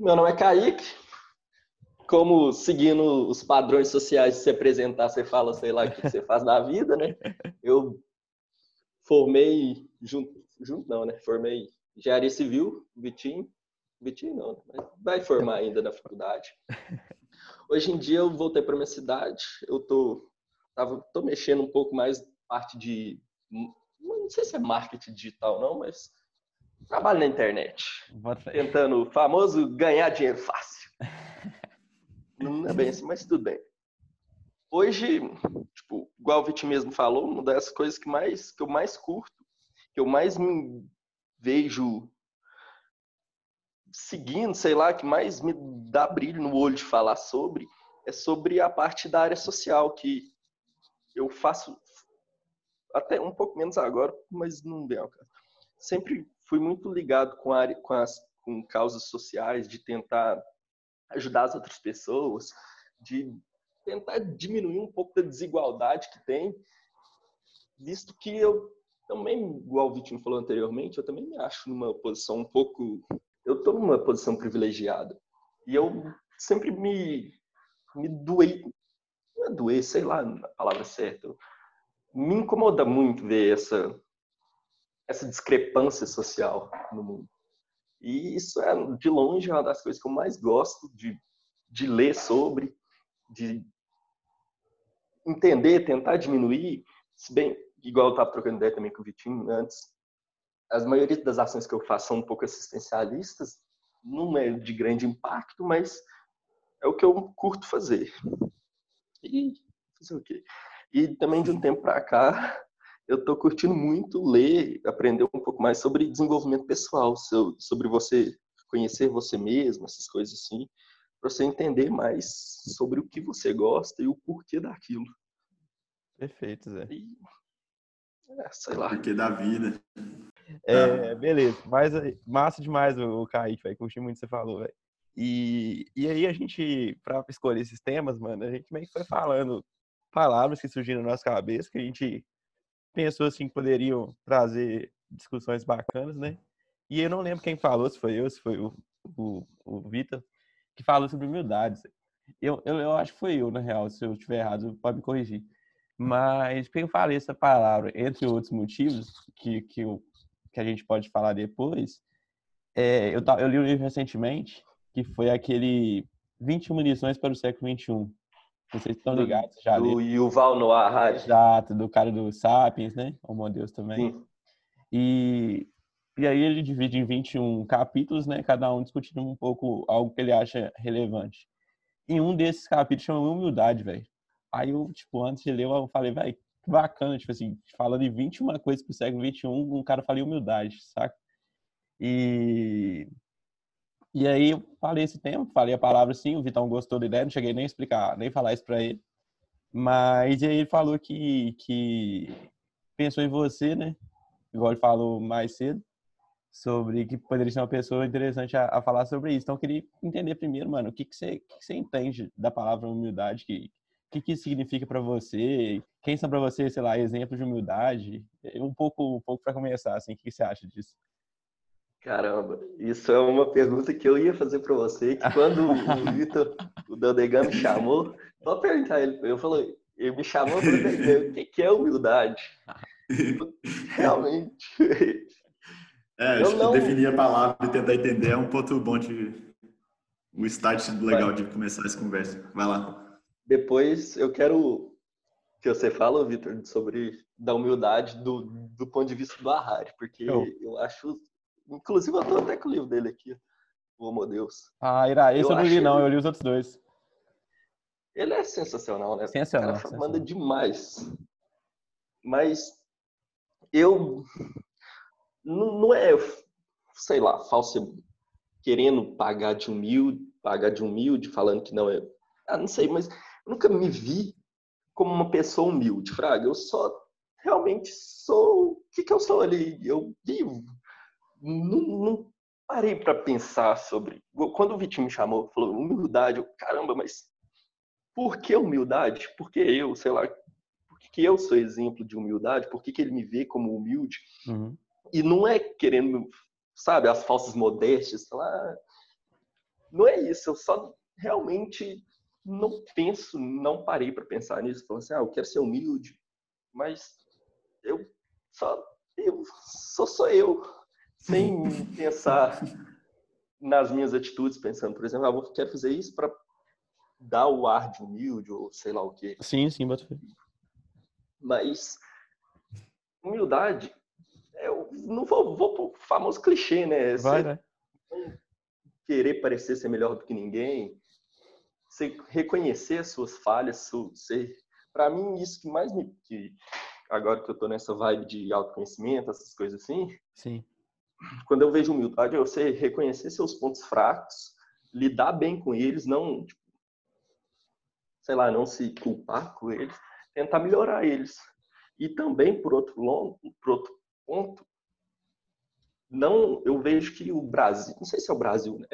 Meu nome é Kaique. Como seguindo os padrões sociais de se apresentar, você fala, sei lá, o que você faz da vida, né? Eu formei, junto, junto não, né? Formei engenharia civil, Vitinho. Vitinho não, né? mas vai formar ainda na faculdade. Hoje em dia eu voltei para minha cidade, eu tô, tava, tô mexendo um pouco mais parte de, não sei se é marketing digital não, mas trabalho na internet. Tentando o famoso ganhar dinheiro fácil. Não é bem assim, mas tudo bem. Hoje, tipo, igual o Vitinho mesmo falou, uma das coisas que, mais, que eu mais curto, que eu mais me vejo seguindo, sei lá, que mais me dá brilho no olho de falar sobre, é sobre a parte da área social, que eu faço até um pouco menos agora, mas não vem ao caso. Sempre fui muito ligado com, a, com, as, com causas sociais, de tentar ajudar as outras pessoas, de tentar diminuir um pouco da desigualdade que tem, visto que eu também, igual o Vitinho falou anteriormente, eu também me acho numa posição um pouco eu estou numa posição privilegiada. E eu sempre me, me doei, não é doer, sei lá a palavra certa. Me incomoda muito ver essa, essa discrepância social no mundo. E isso é, de longe, uma das coisas que eu mais gosto de, de ler sobre, de entender, tentar diminuir. Se bem, igual eu estava trocando ideia também com o Vitinho antes, as maioria das ações que eu faço são um pouco assistencialistas, não é de grande impacto, mas é o que eu curto fazer. E fazer o quê? E também de um tempo para cá, eu estou curtindo muito ler, aprender um pouco mais sobre desenvolvimento pessoal, sobre você conhecer você mesmo, essas coisas assim, para você entender mais sobre o que você gosta e o porquê daquilo. Perfeito, Zé. E, é, sei lá. Porquê da vida. É, beleza. Mas massa demais o, o Kaique, velho. Curti muito o que você falou, velho. E, e aí a gente, para escolher esses temas, mano, a gente meio que foi falando palavras que surgiram na nossa cabeça, que a gente pensou assim que poderiam trazer discussões bacanas, né? E eu não lembro quem falou, se foi eu, se foi o, o, o Vitor, que falou sobre humildade. Eu, eu, eu acho que foi eu, na real, se eu estiver errado, pode me corrigir. Mas porque eu falei essa palavra, entre outros motivos, que, que eu que a gente pode falar depois, é, eu, eu li um livro recentemente que foi aquele 21 lições para o século XXI. Vocês estão ligados? Já do Yuval Noah Harari. Exato, do cara do Sapiens, né? Homo Deus também. Sim. E, e aí ele divide em 21 capítulos, né? Cada um discutindo um pouco algo que ele acha relevante. E um desses capítulos chama Humildade, velho. Aí eu, tipo, antes de ler, eu falei, velho, que bacana, tipo assim, falando de 21 coisas pro século 21, um cara fala humildade, saca? E e aí eu falei esse tempo, falei a palavra sim, o Vitão gostou da ideia, não cheguei nem a explicar, nem falar isso para ele. Mas aí ele falou que que pensou em você, né? Igual ele falou mais cedo, sobre que poderia ser uma pessoa interessante a, a falar sobre isso. Então eu queria entender primeiro, mano, o que que você, que, você entende da palavra humildade, o que, que isso significa para você? Quem são para você, sei lá, exemplos de humildade? Um pouco, um pouco para começar, assim, o que, que você acha disso? Caramba, isso é uma pergunta que eu ia fazer para você, que quando o Vitor, o Dandegan me chamou, só perguntar ele, eu falei, ele me chamou para entender o que, que é humildade. Realmente. É, acho não... que definir a palavra e tentar entender é um ponto bom de o start legal Vai. de começar essa conversa. Vai lá. Depois eu quero que você fale, Vitor, sobre da humildade do, do ponto de vista do Harari, porque eu, eu acho. Inclusive, eu tô até com o livro dele aqui, o Homo Deus. Ah, Ira, esse eu, eu não li, não, ele... eu li os outros dois. Ele é sensacional, né? Sensacional. O cara manda demais. Mas eu. Não, não é, sei lá, falso querendo pagar de humilde, pagar de humilde, falando que não é. Ah, não sei, mas nunca me vi como uma pessoa humilde, Fraga. Eu só realmente sou. O que, que eu sou ali? Eu vivo. Não, não parei para pensar sobre. Quando o Vitinho me chamou, falou humildade, eu, caramba, mas por que humildade? Por que eu, sei lá, por que, que eu sou exemplo de humildade? Por que, que ele me vê como humilde? Uhum. E não é querendo, sabe, as falsas modéstias, sei lá. não é isso, eu só realmente não penso, não parei para pensar nisso. Falando assim, ah, eu quero ser humilde, mas eu só eu só sou eu, sem pensar nas minhas atitudes, pensando, por exemplo, ah, eu quero fazer isso para dar o ar de humilde ou sei lá o quê. Sim, sim, bota Mas humildade, eu não vou, vou pro famoso clichê, né? Vai, né? Querer parecer ser melhor do que ninguém, você reconhecer as suas falhas, ser para mim isso que mais me que agora que eu tô nessa vibe de autoconhecimento, essas coisas assim. Sim. Quando eu vejo humildade, é você reconhecer seus pontos fracos, lidar bem com eles, não tipo, sei lá, não se culpar com eles, tentar melhorar eles. E também por outro longo, por outro ponto, não, eu vejo que o Brasil, não sei se é o Brasil, né?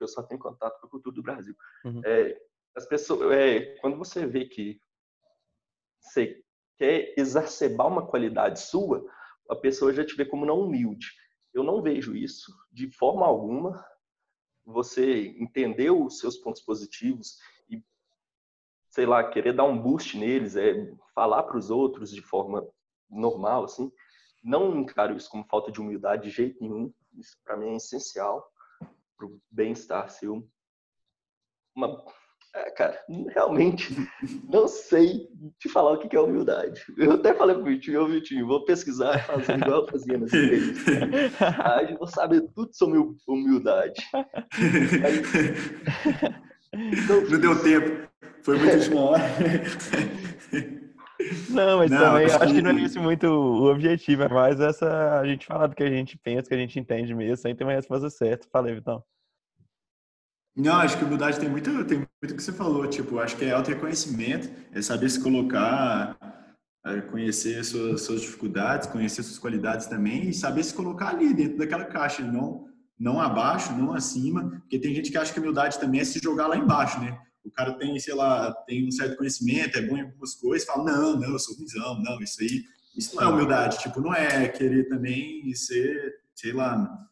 Eu só tenho contato com a cultura do Brasil. Uhum. É, as pessoas, é, quando você vê que você quer exacerbar uma qualidade sua, a pessoa já te vê como não humilde. Eu não vejo isso de forma alguma. Você entendeu os seus pontos positivos e, sei lá, querer dar um boost neles, é falar para os outros de forma normal, assim. Não encaro isso como falta de humildade de jeito nenhum. Isso para mim é essencial para o bem-estar seu. Uma é, cara, realmente não sei te falar o que é humildade. Eu até falei pro Vitinho, ô Vitinho, vou pesquisar fazer igual eu fazia nas igrejas. Aí vou saber tudo sobre humildade. Aí, não, não deu tempo. Foi muito de uma hora. Não, mas não, também acho que... não é esse muito o objetivo, é mais essa a gente falar do que a gente pensa, que a gente entende mesmo, sem ter uma resposta certa. Falei, Vitão. Não, acho que humildade tem muito, tem muito que você falou, tipo, acho que é auto-reconhecimento, é saber se colocar, é conhecer suas, suas dificuldades, conhecer suas qualidades também e saber se colocar ali dentro daquela caixa, não, não abaixo, não acima, porque tem gente que acha que humildade também é se jogar lá embaixo, né? O cara tem, sei lá, tem um certo conhecimento, é bom em algumas coisas, fala, não, não, eu sou ruimzão, não, isso aí, isso não é humildade, tipo, não é querer também ser, sei lá,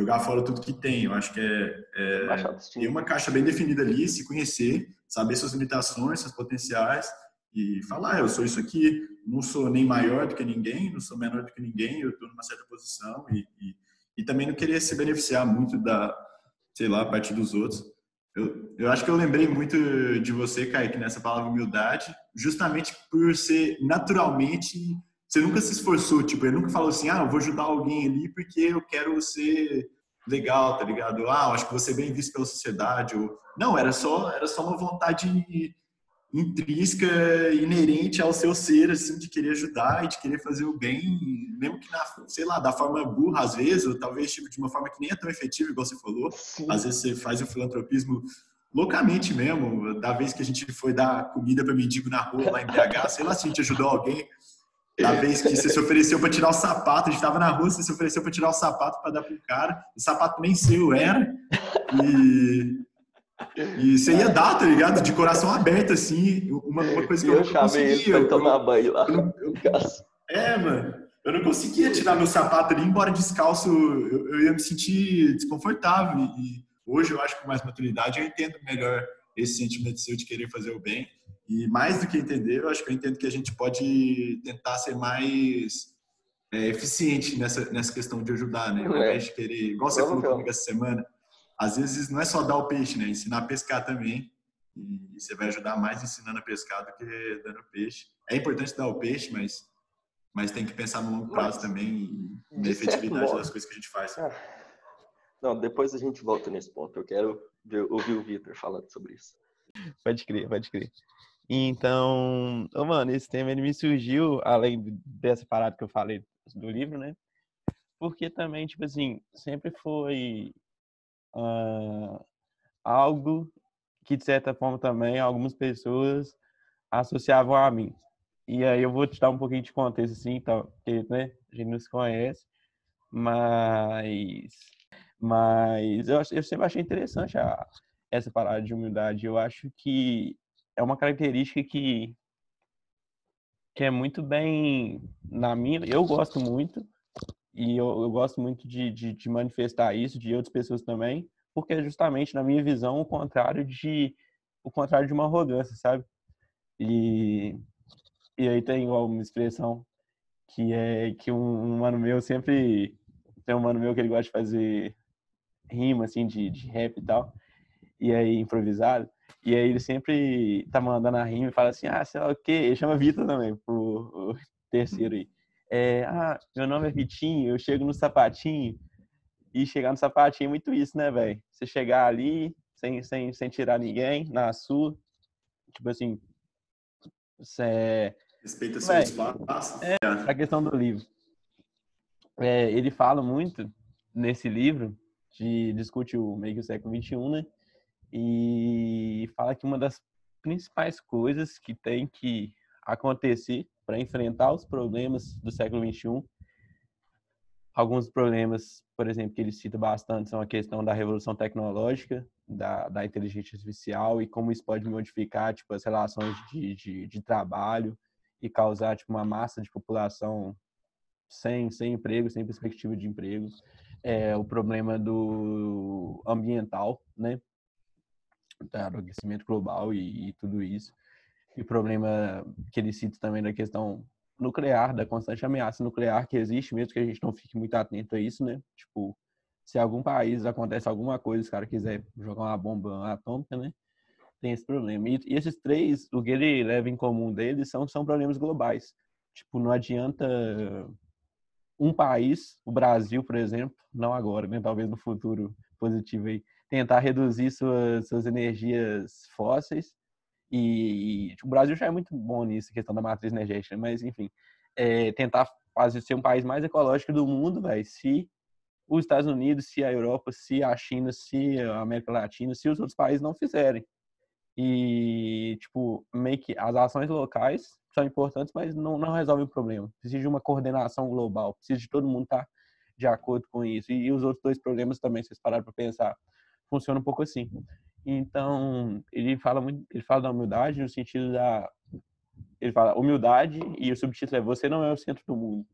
jogar fora tudo que tem. Eu acho que é, é ter uma caixa bem definida ali, se conhecer, saber suas limitações, seus potenciais e falar, eu sou isso aqui, não sou nem maior do que ninguém, não sou menor do que ninguém, eu estou numa certa posição e, e, e, também não querer se beneficiar muito da, sei lá, a partir dos outros. Eu, eu acho que eu lembrei muito de você, Kaique, nessa palavra humildade, justamente por ser naturalmente você nunca se esforçou, tipo, ele nunca falou assim, ah, eu vou ajudar alguém ali porque eu quero ser legal, tá ligado? Ah, acho que você é bem visto pela sociedade. Ou... Não, era só, era só uma vontade intrínseca, inerente ao seu ser, assim, de querer ajudar e de querer fazer o bem, mesmo que, na, sei lá, da forma burra, às vezes, ou talvez tipo, de uma forma que nem é tão efetiva, igual você falou. Sim. Às vezes você faz o filantropismo loucamente mesmo, da vez que a gente foi dar comida para mendigo na rua, lá em BH, sei lá se a gente ajudou alguém, da vez que você se ofereceu para tirar o sapato, a gente estava na rua, você se ofereceu para tirar o sapato para dar pro cara, o sapato nem seu era, e, e você ia dar, tá ligado? De coração aberto, assim, uma, uma coisa que eu, eu não conseguia. Ele tomar banho lá. Eu, eu, é, mano, eu não conseguia tirar meu sapato ali, embora descalço, eu, eu ia me sentir desconfortável, e hoje eu acho que com mais maturidade eu entendo melhor esse sentimento seu de querer fazer o bem, e mais do que entender, eu acho que eu entendo que a gente pode tentar ser mais é, eficiente nessa, nessa questão de ajudar, né? Ao é. invés de querer, igual você falou comigo essa semana, às vezes não é só dar o peixe, né? Ensinar a pescar também. E você vai ajudar mais ensinando a pescar do que dando peixe. É importante dar o peixe, mas, mas tem que pensar no longo prazo mas, também e na efetividade das coisas que a gente faz. Ah. Não, depois a gente volta nesse ponto. Eu quero ouvir o Vitor falando sobre isso. Pode crer, pode crer. Então, oh, mano, esse tema ele me surgiu, além dessa parada que eu falei do livro, né? Porque também, tipo assim, sempre foi uh, algo que, de certa forma, também algumas pessoas associavam a mim. E aí eu vou te dar um pouquinho de contexto, assim, tá? porque né, a gente não se conhece, mas, mas eu, eu sempre achei interessante a, essa parada de humildade. Eu acho que é uma característica que que é muito bem na minha eu gosto muito e eu, eu gosto muito de, de, de, manifestar isso de outras pessoas também porque é justamente, na minha visão, o contrário de o contrário de uma arrogância, sabe? E, e aí tem uma expressão que é que um, um mano meu sempre tem um mano meu que ele gosta de fazer rima assim de, de rap e tal e aí improvisado e aí ele sempre tá mandando a rima e fala assim ah sei lá o que ele chama Vitor também o, o terceiro aí é, ah meu nome é Vitinho eu chego no sapatinho e chegar no sapatinho é muito isso né velho você chegar ali sem, sem, sem tirar ninguém na sua tipo assim você Respeita seu espaço. É, a questão do livro. É, ele fala muito nesse livro, de discute o meio que o século XXI, né? E fala que uma das principais coisas que tem que acontecer para enfrentar os problemas do século XXI, alguns problemas, por exemplo, que ele cita bastante são a questão da revolução tecnológica, da, da inteligência artificial e como isso pode modificar tipo, as relações de, de, de trabalho, e causar tipo uma massa de população sem sem emprego, sem perspectiva de emprego. É, o problema do ambiental, né? Do aquecimento global e, e tudo isso. E o problema que ele cita também da questão nuclear, da constante ameaça nuclear que existe, mesmo que a gente não fique muito atento a isso, né? Tipo, se algum país acontece alguma coisa, os caras quiser jogar uma bomba atômica, né? tem esse problema. E, e, esses três, o que ele leva em comum deles são, são problemas globais. Tipo, não adianta um país, o Brasil, por exemplo, não agora, né? Talvez no futuro positivo aí, tentar reduzir suas, suas energias fósseis. E, e tipo, o Brasil já é muito bom nisso, questão da matriz energética, mas enfim, é, tentar fazer ser um país mais ecológico do mundo, velho, se os Estados Unidos, se a Europa, se a China, se a América Latina, se os outros países não fizerem. E, tipo, meio que as ações locais são importantes, mas não, não resolvem o problema. Precisa de uma coordenação global, precisa de todo mundo estar tá de acordo com isso. E, e os outros dois problemas também, se vocês pararam para pensar, funciona um pouco assim. Então, ele fala muito, ele fala da humildade no sentido da ele fala humildade e o subtítulo é você não é o centro do mundo.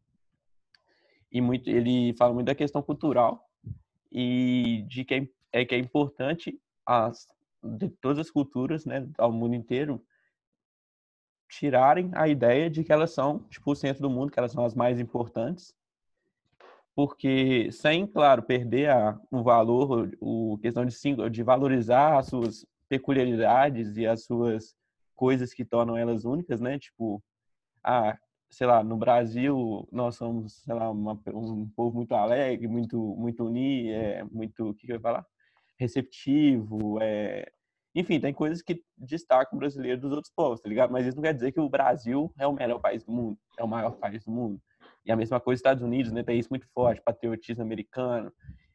E muito ele fala muito da questão cultural e de que é, é que é importante as de todas as culturas, né, ao mundo inteiro, tirarem a ideia de que elas são, tipo, o centro do mundo, que elas são as mais importantes. Porque sem, claro, perder a, o valor, o questão de, de valorizar as suas peculiaridades e as suas coisas que tornam elas únicas, né? Tipo, ah, sei lá, no Brasil nós somos, sei lá, uma, um povo muito alegre, muito muito unido, é, muito, o que, que eu ia falar? receptivo, é... enfim, tem coisas que destacam o brasileiro dos outros povos, tá ligado? Mas isso não quer dizer que o Brasil é o melhor país do mundo, é o maior país do mundo. E a mesma coisa os Estados Unidos, né? Tem isso muito forte, patriotismo americano.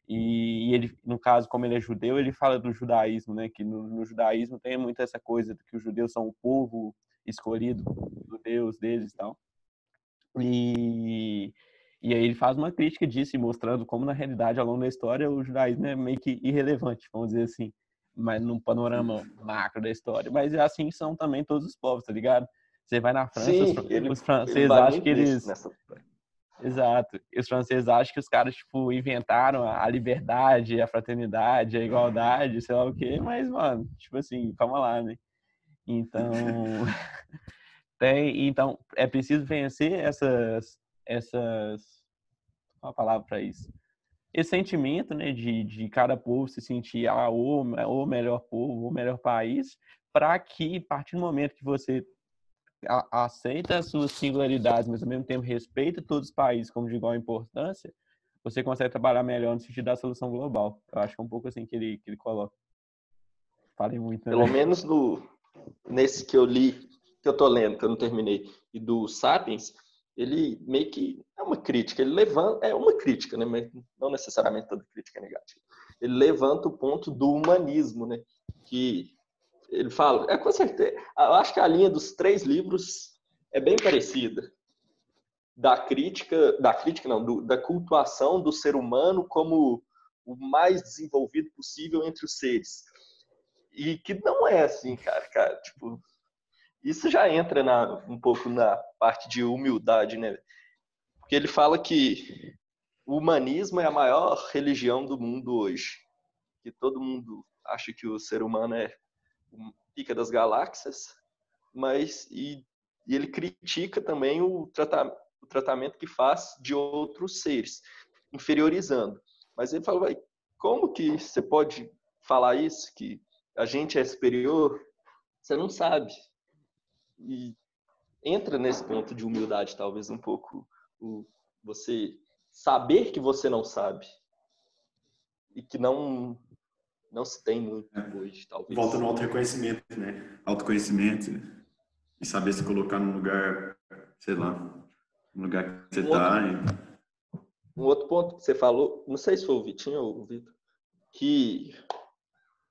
E ele, no caso, como ele é judeu, ele fala do judaísmo, né? Que no, no judaísmo tem muito essa coisa de que os judeus são o povo escolhido do Deus deles e tal. E e aí ele faz uma crítica disso, mostrando como, na realidade, ao longo da história, o judaísmo é meio que irrelevante, vamos dizer assim, mas num panorama macro da história. Mas assim são também todos os povos, tá ligado? Você vai na França, Sim, os, ele, franceses acham que eles... Nessa... Exato. E os franceses acham que os caras, tipo, inventaram a liberdade, a fraternidade, a igualdade, sei lá o quê, mas, mano, tipo assim, calma lá, né? Então... tem, então, é preciso vencer essas essas uma palavra para isso esse sentimento né de, de cada povo se sentir ah, o, o melhor povo o melhor país para que a partir do momento que você aceita as suas singularidades mas ao mesmo tempo respeita todos os países como de igual importância você consegue trabalhar melhor no sentido da solução global eu acho que é um pouco assim que ele que ele coloca falei muito né? pelo menos no nesse que eu li que eu tô lendo que eu não terminei e do Sapiens ele meio que é uma crítica, ele levanta, é uma crítica, né, mas não necessariamente toda crítica é negativa. Ele levanta o ponto do humanismo, né, que ele fala, é com certeza, eu acho que a linha dos três livros é bem parecida. Da crítica, da crítica não, do, da cultuação do ser humano como o mais desenvolvido possível entre os seres. E que não é assim, cara, cara, tipo, isso já entra na, um pouco na parte de humildade, né? Porque ele fala que o humanismo é a maior religião do mundo hoje. que todo mundo acha que o ser humano é o pica das galáxias, mas e, e ele critica também o, trata, o tratamento que faz de outros seres, inferiorizando. Mas ele fala, como que você pode falar isso, que a gente é superior? Você não sabe. E entra nesse ponto de humildade, talvez um pouco, o, você saber que você não sabe e que não não se tem muito é. hoje, talvez. Volta no auto-reconhecimento, né? Autoconhecimento e saber se colocar num lugar, sei lá, no lugar que você um tá. Outro, e... Um outro ponto que você falou, não sei se foi o Vitinho ou o Vitor, que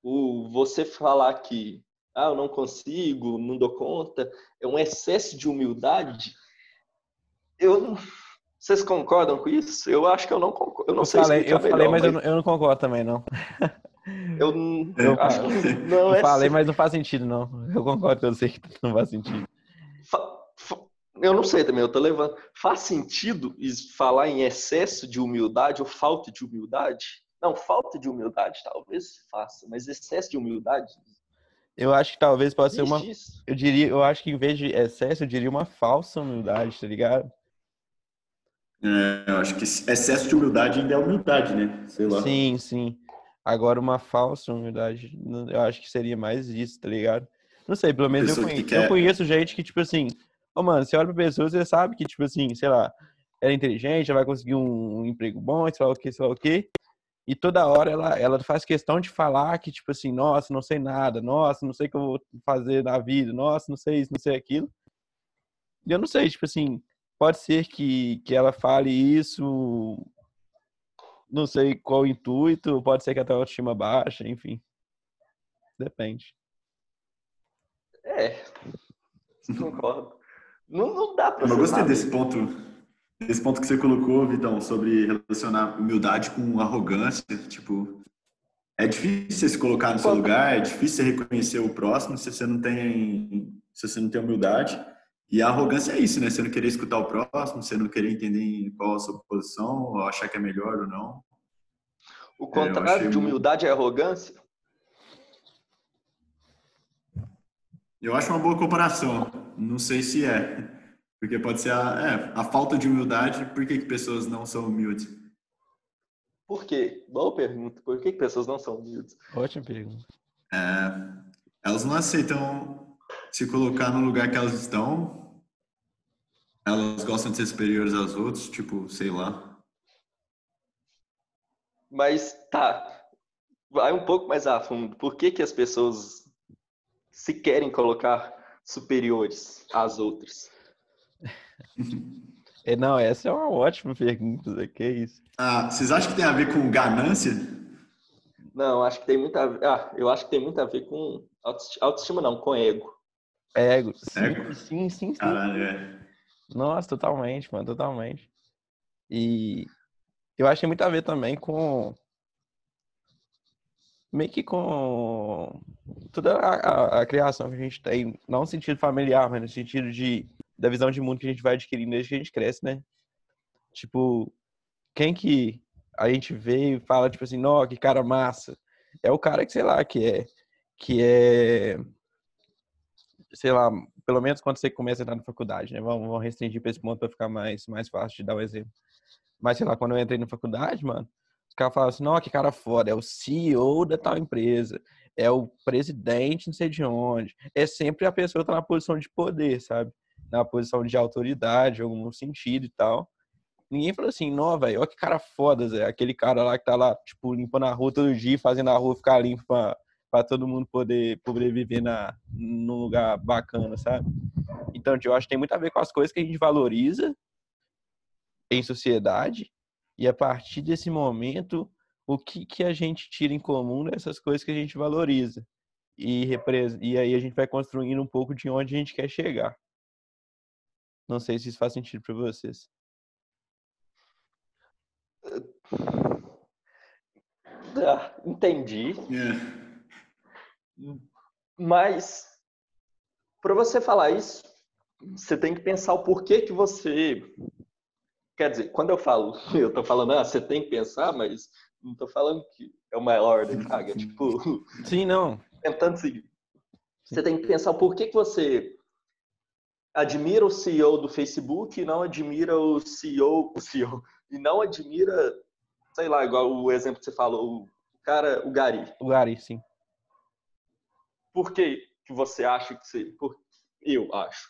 o você falar que ah, eu não consigo, não dou conta, é um excesso de humildade. Eu vocês concordam com isso? Eu acho que eu não concordo. Eu não eu sei falei, eu falei, mas, mas... Eu, não, eu, não, concordo também, não. Eu, eu acho que não é. falei, mas não faz sentido, não. Eu concordo, eu sei que não faz sentido. Eu não sei também, eu tô levando. Faz sentido falar em excesso de humildade ou falta de humildade? Não, falta de humildade talvez faça, mas excesso de humildade. Eu acho que talvez possa ser uma. Isso. Eu diria, eu acho que em vez de excesso, eu diria uma falsa humildade, tá ligado? É, eu acho que excesso de humildade ainda é humildade, né? Sei lá. Sim, sim. Agora, uma falsa humildade, eu acho que seria mais isso, tá ligado? Não sei, pelo menos eu conheço, eu conheço gente que, tipo assim, ô oh, mano, você olha pra pessoa, você sabe que, tipo assim, sei lá, ela é inteligente, ela vai conseguir um, um emprego bom, sei lá o que, sei lá o que. E toda hora ela, ela faz questão de falar que, tipo assim, nossa, não sei nada, nossa, não sei o que eu vou fazer na vida, nossa, não sei isso, não sei aquilo. E eu não sei, tipo assim, Pode ser que, que ela fale isso, não sei qual o intuito, pode ser que até a autoestima baixa, enfim. Depende. É, concordo. Não, não dá pra Eu gostei desse ponto, desse ponto que você colocou, Vitão, sobre relacionar humildade com arrogância. Tipo, é difícil se colocar no seu lugar, é difícil reconhecer o próximo se você não tem, se você não tem humildade. E a arrogância é isso, né? Você não querer escutar o próximo, você não querer entender qual a sua posição, ou achar que é melhor ou não. O contrário é, de humildade muito... é arrogância? Eu acho uma boa comparação. Não sei se é. Porque pode ser a, é, a falta de humildade. Por que, que pessoas não são humildes? Por quê? Boa pergunta. Por que, que pessoas não são humildes? Ótima pergunta. É, elas não aceitam se colocar no lugar que elas estão elas gostam de ser superiores aos outros, tipo, sei lá. Mas tá, vai um pouco mais a fundo. Por que, que as pessoas se querem colocar superiores às outras? É, não, essa é uma ótima pergunta, que é isso. Ah, vocês acham que tem a ver com ganância? Não, acho que tem muito a ver. Ah, eu acho que tem muito a ver com autoestima, autoestima não, com ego. Ego. Sim, ego? sim, sim, sim. Caralho, é. Nossa, totalmente, mano, totalmente. E eu acho que tem muito a ver também com. Meio que com toda a, a, a, criação que a gente tem, não no sentido familiar, mas no sentido de, da visão de mundo que a gente vai adquirindo desde que a gente cresce, né? Tipo, quem que a gente vê e fala, tipo assim, não, que cara massa. É o cara que, sei lá, que é. Que é. Sei lá, pelo menos quando você começa a entrar na faculdade, né? Vamos, vamos restringir para esse ponto para ficar mais, mais fácil de dar o um exemplo. Mas, sei lá, quando eu entrei na faculdade, mano, os caras falavam assim, não, que cara foda, é o CEO da tal empresa, é o presidente não sei de onde. É sempre a pessoa que tá na posição de poder, sabe? Na posição de autoridade, em algum sentido e tal. Ninguém falou assim, não, velho, olha que cara foda, Zé. Aquele cara lá que tá lá, tipo, limpando a rua todo dia, fazendo a rua ficar limpa para todo mundo poder, poder viver na, num lugar bacana, sabe? Então, eu acho que tem muito a ver com as coisas que a gente valoriza em sociedade e a partir desse momento, o que, que a gente tira em comum dessas coisas que a gente valoriza. E, e aí a gente vai construindo um pouco de onde a gente quer chegar. Não sei se isso faz sentido para vocês. Ah, entendi. Yeah. Mas para você falar isso, você tem que pensar o porquê que você quer dizer, quando eu falo, eu estou falando, ah, você tem que pensar, mas Não tô falando que é o maior da Caga. Tipo. Sim, não. Tentando seguir. Você tem que pensar por que, que você admira o CEO do Facebook e não admira o CEO, o CEO, e não admira, sei lá, igual o exemplo que você falou, o cara, o Gary. O Gary, sim. Por que, que você acha que você. Por, eu acho.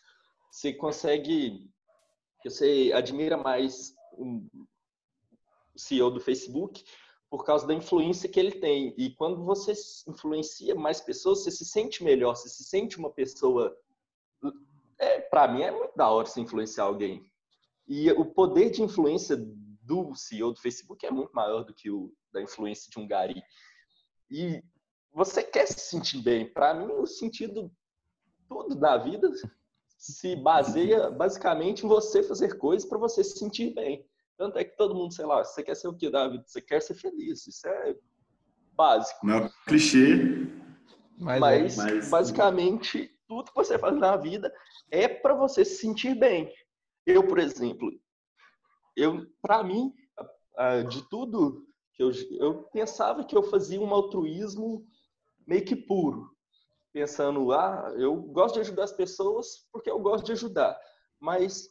Você consegue. Você admira mais o CEO do Facebook por causa da influência que ele tem. E quando você influencia mais pessoas, você se sente melhor, você se sente uma pessoa. É, para mim é muito da hora se influenciar alguém. E o poder de influência do CEO do Facebook é muito maior do que o da influência de um Gary. E você quer se sentir bem. Para mim, o sentido tudo da vida se baseia basicamente em você fazer coisas para você se sentir bem. Tanto é que todo mundo, sei lá, você quer ser o que da vida? Você quer ser feliz. Isso é básico. Não é clichê. Mas, mas, mas, basicamente, tudo que você faz na vida é para você se sentir bem. Eu, por exemplo, eu, para mim, de tudo que eu, eu pensava que eu fazia um altruísmo meio que puro, pensando, ah, eu gosto de ajudar as pessoas porque eu gosto de ajudar, mas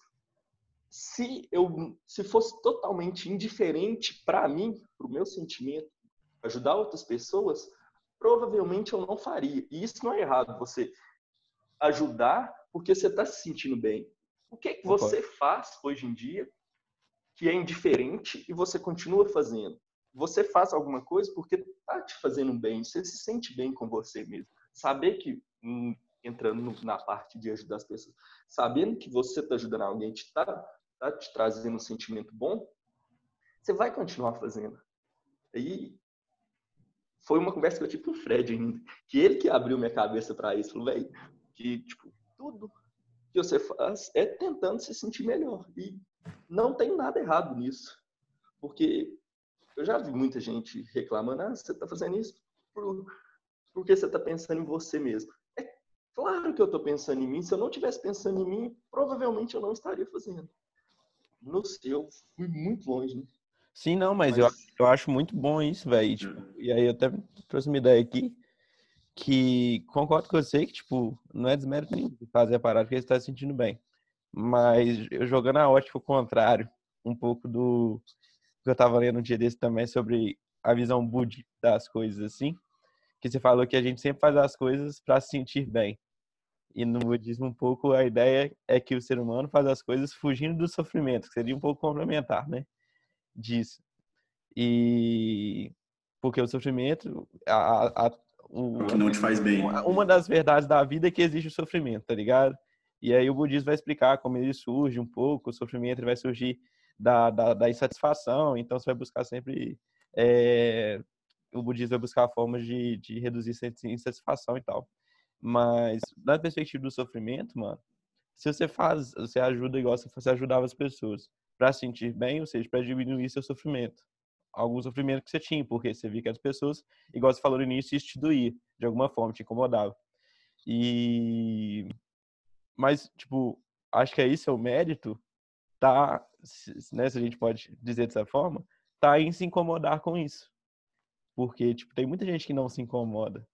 se eu se fosse totalmente indiferente para mim, para o meu sentimento, ajudar outras pessoas, provavelmente eu não faria. E isso não é errado, você ajudar porque você está se sentindo bem. O que, é que você faz hoje em dia que é indiferente e você continua fazendo? Você faz alguma coisa porque está te fazendo bem, você se sente bem com você mesmo. Saber que, hum, entrando na parte de ajudar as pessoas, sabendo que você está ajudando alguém, está tá te trazendo um sentimento bom, você vai continuar fazendo. E foi uma conversa que eu tive com o Fred ainda, que ele que abriu minha cabeça para isso, falou, velho, que tipo, tudo que você faz é tentando se sentir melhor. E não tem nada errado nisso. Porque eu já vi muita gente reclamando, ah, você está fazendo isso por, porque você está pensando em você mesmo. É claro que eu estou pensando em mim. Se eu não tivesse pensando em mim, provavelmente eu não estaria fazendo no seu, fui muito longe, né? Sim, não, mas, mas... Eu, eu acho muito bom isso, velho. Tipo, e aí eu até trouxe uma ideia aqui que concordo com você que, tipo, não é desmérito nenhum fazer a parada porque você está se sentindo bem. Mas eu jogando a ótica ao contrário, um pouco do que eu tava lendo um dia desse também sobre a visão budista das coisas, assim, que você falou que a gente sempre faz as coisas para se sentir bem. E no budismo, um pouco, a ideia é que o ser humano faz as coisas fugindo do sofrimento, que seria um pouco complementar, né? Disso. E. Porque o sofrimento. A, a, o, que não te faz bem. Uma das verdades da vida é que existe o sofrimento, tá ligado? E aí o budismo vai explicar como ele surge um pouco, o sofrimento vai surgir da, da, da insatisfação, então você vai buscar sempre. É, o budismo vai buscar formas de, de reduzir essa insatisfação e tal. Mas, na perspectiva do sofrimento, mano, se você faz, você ajuda igual você ajudava as pessoas para sentir bem, ou seja, para diminuir seu sofrimento. Algum sofrimento que você tinha, porque você via que as pessoas, igual você falou no início, isso te doía, de alguma forma, te incomodava. E. Mas, tipo, acho que aí seu mérito tá, né, se a gente pode dizer dessa forma, tá em se incomodar com isso. Porque, tipo, tem muita gente que não se incomoda.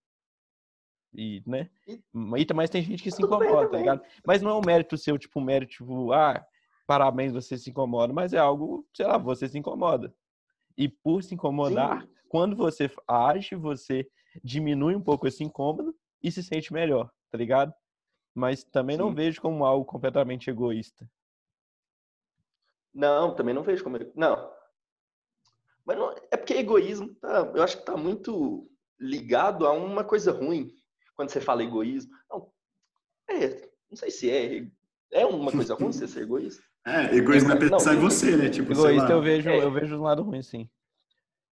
E, né? E, mas tem gente que se incomoda, tá ligado? Mas não é um mérito seu, tipo, um mérito, tipo, ah, parabéns, você se incomoda, mas é algo, sei lá, você se incomoda. E por se incomodar, Sim. quando você age, você diminui um pouco esse incômodo e se sente melhor, tá ligado? Mas também Sim. não vejo como algo completamente egoísta. Não, também não vejo como. Não. Mas não, é porque egoísmo, tá, eu acho que tá muito ligado a uma coisa ruim quando você fala egoísmo. Não, é, não sei se é. É uma coisa ruim você ser egoísta? É, egoísmo é pensar não, em você, né? Tipo, egoísta eu vejo, é. eu vejo um lado ruim, sim.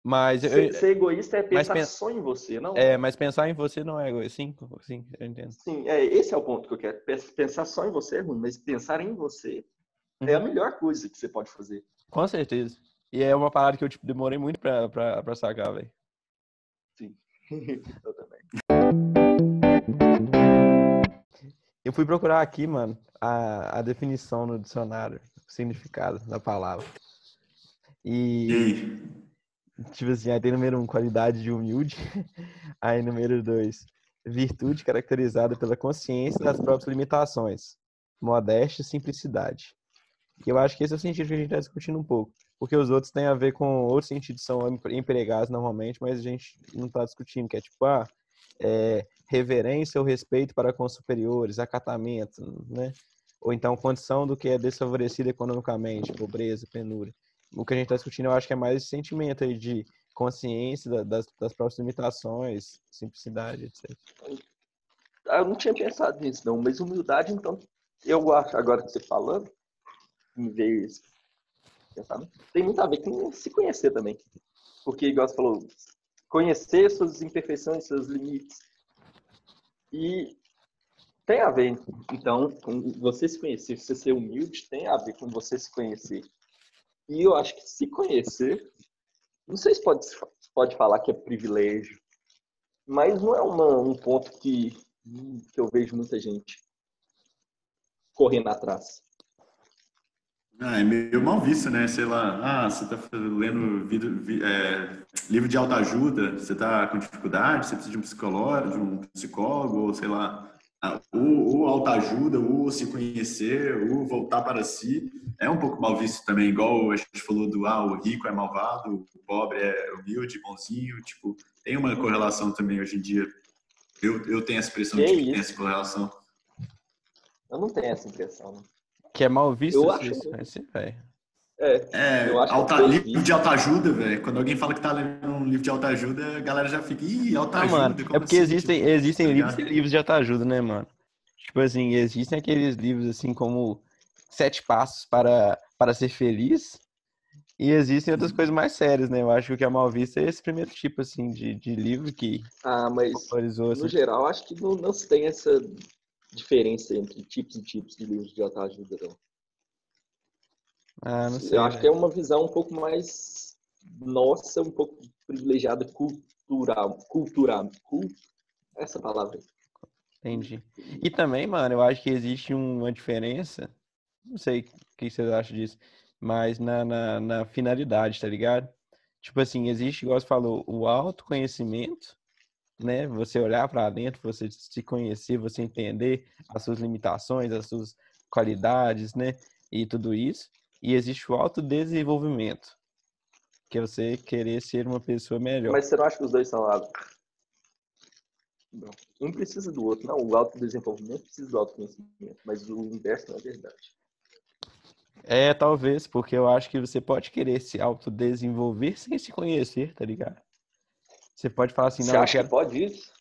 Mas ser, eu, ser egoísta é pensar só em você, não? É, mas pensar em você não é egoísta. Sim, sim, eu entendo. Sim, é, esse é o ponto que eu quero. Pensar só em você é ruim, mas pensar em você. É a melhor coisa que você pode fazer. Com certeza. E é uma parada que eu tipo, demorei muito pra, pra, pra sacar, velho. Sim, eu também. Eu fui procurar aqui, mano, a, a definição no dicionário, o significado da palavra. E, Tipo assim, aí tem número um, qualidade de humilde. Aí número dois, virtude caracterizada pela consciência das próprias limitações. Modéstia e simplicidade. E eu acho que esse é o sentido que a gente está discutindo um pouco. Porque os outros têm a ver com outros sentidos, são empregados normalmente, mas a gente não está discutindo, que é tipo, ah, é, reverência ou respeito para com superiores, acatamento, né? Ou então condição do que é desfavorecido economicamente, pobreza, penúria. O que a gente está discutindo, eu acho que é mais esse sentimento aí de consciência das, das próprias limitações, simplicidade, etc. Eu não tinha pensado nisso, não, mas humildade, então, eu acho, agora que você falando, isso. Tem muito a ver com se conhecer também. Porque, igual você falou, conhecer suas imperfeições, seus limites. E tem a ver, então, com você se conhecer, você ser humilde, tem a ver com você se conhecer. E eu acho que se conhecer, não sei se pode, pode falar que é privilégio, mas não é uma, um ponto que, que eu vejo muita gente correndo atrás. Ah, é meio mal visto, né? Sei lá, ah, você está lendo é, livro de autoajuda, você está com dificuldade, você precisa de um psicólogo, de um psicólogo, ou sei lá, ah, ou, ou autoajuda, ou se conhecer, ou voltar para si. É um pouco mal visto também, igual a gente falou do ah, o rico é malvado, o pobre é humilde, bonzinho. Tipo, tem uma correlação também hoje em dia. Eu, eu tenho essa impressão que de que tem essa correlação. Eu não tenho essa impressão. Né? Que é mal visto eu acho isso, mas sim, velho. É, é eu acho alta, que livro de autoajuda, velho. Quando alguém fala que tá lendo um livro de autoajuda, a galera já fica, ih, autoajuda. Ah, mano, é porque assim? existem, tipo, existem tá livros e livros de autoajuda, né, mano? Tipo assim, existem aqueles livros assim como Sete Passos para, para Ser Feliz. E existem outras coisas mais sérias, né? Eu acho que o que é mal visto é esse primeiro tipo, assim, de, de livro que... Ah, mas no assim. geral, acho que não, não se tem essa diferença entre tipos e tipos de livros de autoajuda, não. Ah, não sei. Eu acho que é uma visão um pouco mais nossa, um pouco privilegiada, cultural, cultural, cult, essa palavra. Entendi. E também, mano, eu acho que existe uma diferença, não sei o que vocês acham disso, mas na, na, na finalidade, tá ligado? Tipo assim, existe, igual você falou, o autoconhecimento né? Você olhar para dentro, você se conhecer, você entender as suas limitações, as suas qualidades, né? E tudo isso. E existe o autodesenvolvimento, que é você querer ser uma pessoa melhor. Mas você não acha que os dois são lá? Um precisa do outro. Não, o autodesenvolvimento precisa do autoconhecimento, mas o inverso não é verdade. É, talvez, porque eu acho que você pode querer se autodesenvolver sem se conhecer, tá ligado? Você pode falar assim, não. Você acha quero... que pode isso?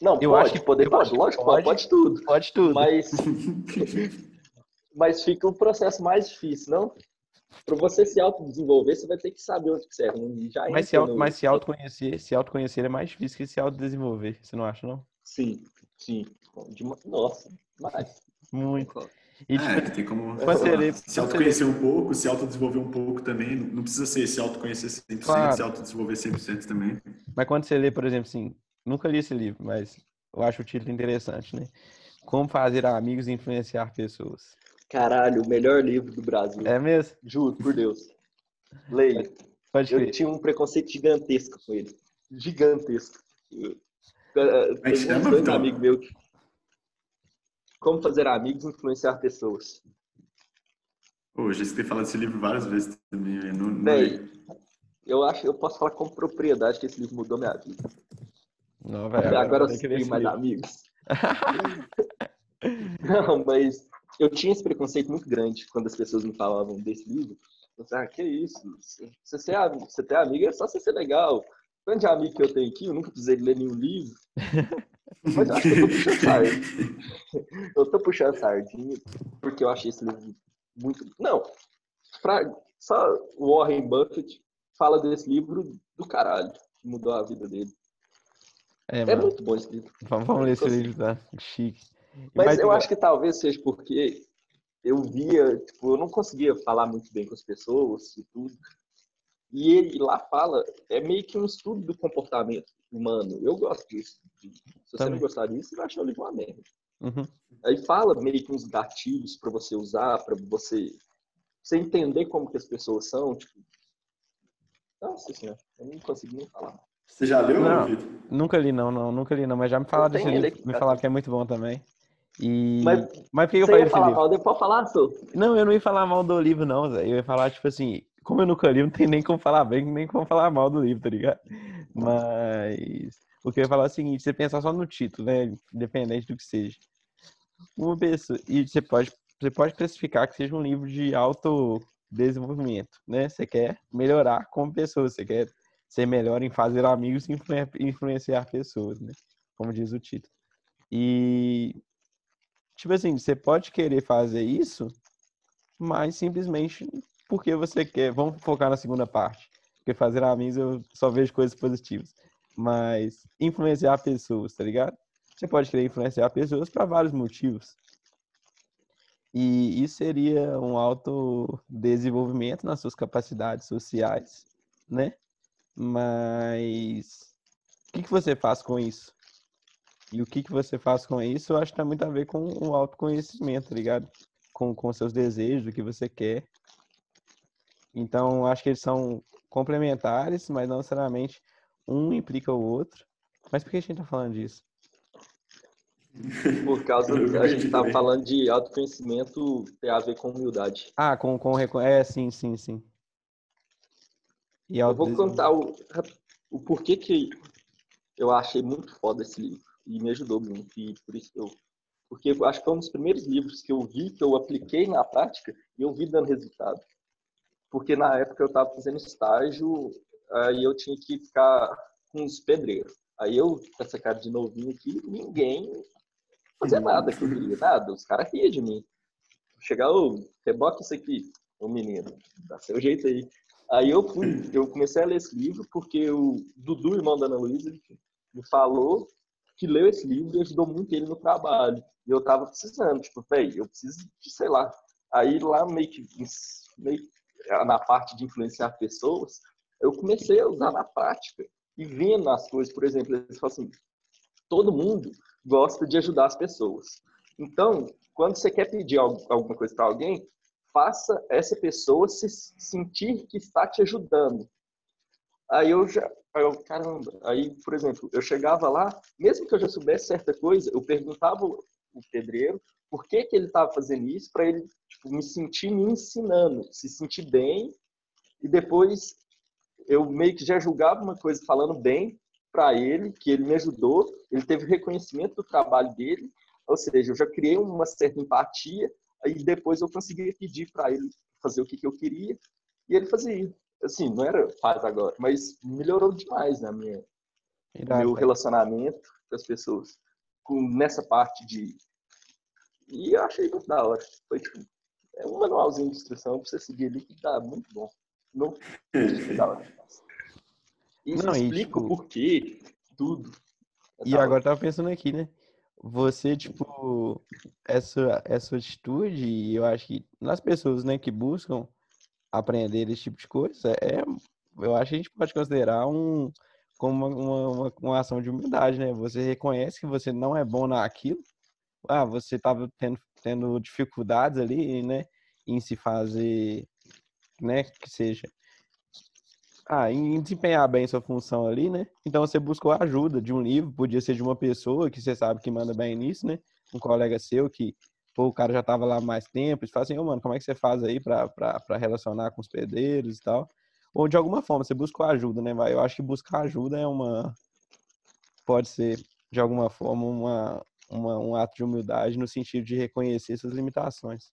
Não, eu pode, acho que poder pode, lógico, pode, pode tudo. Pode tudo. Mas, mas fica um processo mais difícil, não? Para você se autodesenvolver, você vai ter que saber onde que você Já mas se, auto, no... mas se autoconhecer, se autoconhecer é mais difícil que se autodesenvolver, você não acha, não? Sim, sim. Nossa, mais. Muito. E, tipo, é, tem como se autoconhecer um pouco, se autodesenvolver um pouco também. Não precisa ser se autoconhecer 100%, claro. se autodesenvolver 100% também. Mas quando você lê, por exemplo, assim, nunca li esse livro, mas eu acho o título interessante, né? Como fazer amigos e influenciar pessoas. Caralho, o melhor livro do Brasil. É mesmo? Juro, por Deus. Leia. Pode eu tinha um preconceito gigantesco com ele. Gigantesco. Tem um dois amigos meus que como fazer amigos e influenciar pessoas. Pô, já tem falado desse livro várias vezes também. Não, não... Bem, eu acho eu posso falar com propriedade que esse livro mudou minha vida. Não, velho. Agora, agora eu tenho mais livro. amigos. não, mas eu tinha esse preconceito muito grande quando as pessoas me falavam desse livro. Eu pensei, ah, que isso? Se você, é, você tem amigo é só você ser legal. Tanto de amigo que eu tenho aqui, eu nunca precisei ler nenhum livro. Mas eu acho que eu tô puxando sardinha. Eu tô puxando sardinha porque eu achei esse livro muito. Não, pra... só o Warren Buffett fala desse livro do caralho, que mudou a vida dele. É, é muito bom esse livro. Vamos, vamos ler esse livro, tá? Chique. Mas eu acho que talvez seja porque eu via, tipo, eu não conseguia falar muito bem com as pessoas e tudo. E ele lá fala, é meio que um estudo do comportamento humano. Eu gosto disso. Se você Também. não gostar disso, você vai achar o livro uma merda. Uhum. Aí fala meio que uns gatilhos para você usar, para você, você entender como que as pessoas são. Tipo, Nossa senhora, eu não consegui nem falar. Você já leu, não, Nunca li, não, não, nunca li, não. Mas já me falaram desse livro. Aqui, me falaram que é muito bom também. E... Mas, mas por que eu falei desse livro? Mal, depois falar. Não, eu não ia falar mal do livro, não, Zé. Eu ia falar, tipo assim, como eu nunca li, não tem nem como falar bem, nem como falar mal do livro, tá ligado? Mas o que eu ia falar é o seguinte, você pensar só no título, né? Independente do que seja. Uma pessoa, e você pode, você pode classificar que seja um livro de autodesenvolvimento, né? Você quer melhorar como pessoa, você quer ser melhor em fazer amigos e influenciar pessoas, né? Como diz o título. E, tipo assim, você pode querer fazer isso, mas simplesmente porque você quer. Vamos focar na segunda parte. Porque fazer amigos eu só vejo coisas positivas. Mas influenciar pessoas, tá ligado? Você pode querer influenciar pessoas para vários motivos. E isso seria um autodesenvolvimento nas suas capacidades sociais, né? Mas o que, que você faz com isso? E o que, que você faz com isso, eu acho que tem muito a ver com o autoconhecimento, tá ligado? Com, com seus desejos, o que você quer. Então, acho que eles são complementares, mas não necessariamente um implica o outro. Mas por que a gente tá falando disso? Por causa do que a gente tava falando de autoconhecimento tem a ver com humildade. Ah, com, com é, sim, sim, sim. E eu vou contar o, o porquê que eu achei muito foda esse livro e me ajudou muito e por isso eu porque eu acho que foi um dos primeiros livros que eu vi que eu apliquei na prática e eu vi dando resultado porque na época eu estava fazendo estágio, aí eu tinha que ficar com os pedreiros. Aí eu, com essa cara de novinho aqui, ninguém fazia nada que eu queria, nada. Os caras riam de mim. Chegar, ô, reboque isso aqui, ô menino, dá seu jeito aí. Aí eu fui, eu comecei a ler esse livro porque o Dudu, irmão da Ana Luísa, me falou que leu esse livro e ajudou muito ele no trabalho. E eu tava precisando, tipo, velho, eu preciso de, sei lá. Aí lá meio que, meio na parte de influenciar pessoas, eu comecei a usar na prática e vendo as coisas. Por exemplo, eles falam assim: todo mundo gosta de ajudar as pessoas. Então, quando você quer pedir alguma coisa para alguém, faça essa pessoa se sentir que está te ajudando. Aí eu já, eu, caramba, aí, por exemplo, eu chegava lá, mesmo que eu já soubesse certa coisa, eu perguntava o pedreiro por que, que ele estava fazendo isso, para ele tipo, me sentir me ensinando, se sentir bem, e depois eu meio que já julgava uma coisa falando bem para ele, que ele me ajudou, ele teve reconhecimento do trabalho dele, ou seja, eu já criei uma certa empatia, aí depois eu conseguia pedir para ele fazer o que, que eu queria, e ele fazia. Assim, não era faz agora, mas melhorou demais na minha meu relacionamento com as pessoas. Com, nessa parte de e eu achei muito da hora. Foi tipo, é um manualzinho de instrução pra você seguir ali que tá muito bom. Não, da hora. Isso Não, explica tipo... o porquê, tudo. É e agora eu tava pensando aqui, né? Você, tipo, essa, essa atitude, eu acho que nas pessoas, né, que buscam aprender esse tipo de coisa, é, eu acho que a gente pode considerar um, como uma, uma, uma ação de humildade, né? Você reconhece que você não é bom naquilo, ah, você estava tendo, tendo dificuldades ali, né, em se fazer, né, que seja, ah, em desempenhar bem sua função ali, né? Então você buscou ajuda de um livro, podia ser de uma pessoa que você sabe que manda bem nisso, né? Um colega seu que, pô, o cara já estava lá mais tempo, e fala assim, ô, oh, mano, como é que você faz aí para relacionar com os pedreiros e tal? Ou de alguma forma, você buscou ajuda, né? Eu acho que buscar ajuda é uma. Pode ser, de alguma forma, uma, uma, um ato de humildade no sentido de reconhecer suas limitações.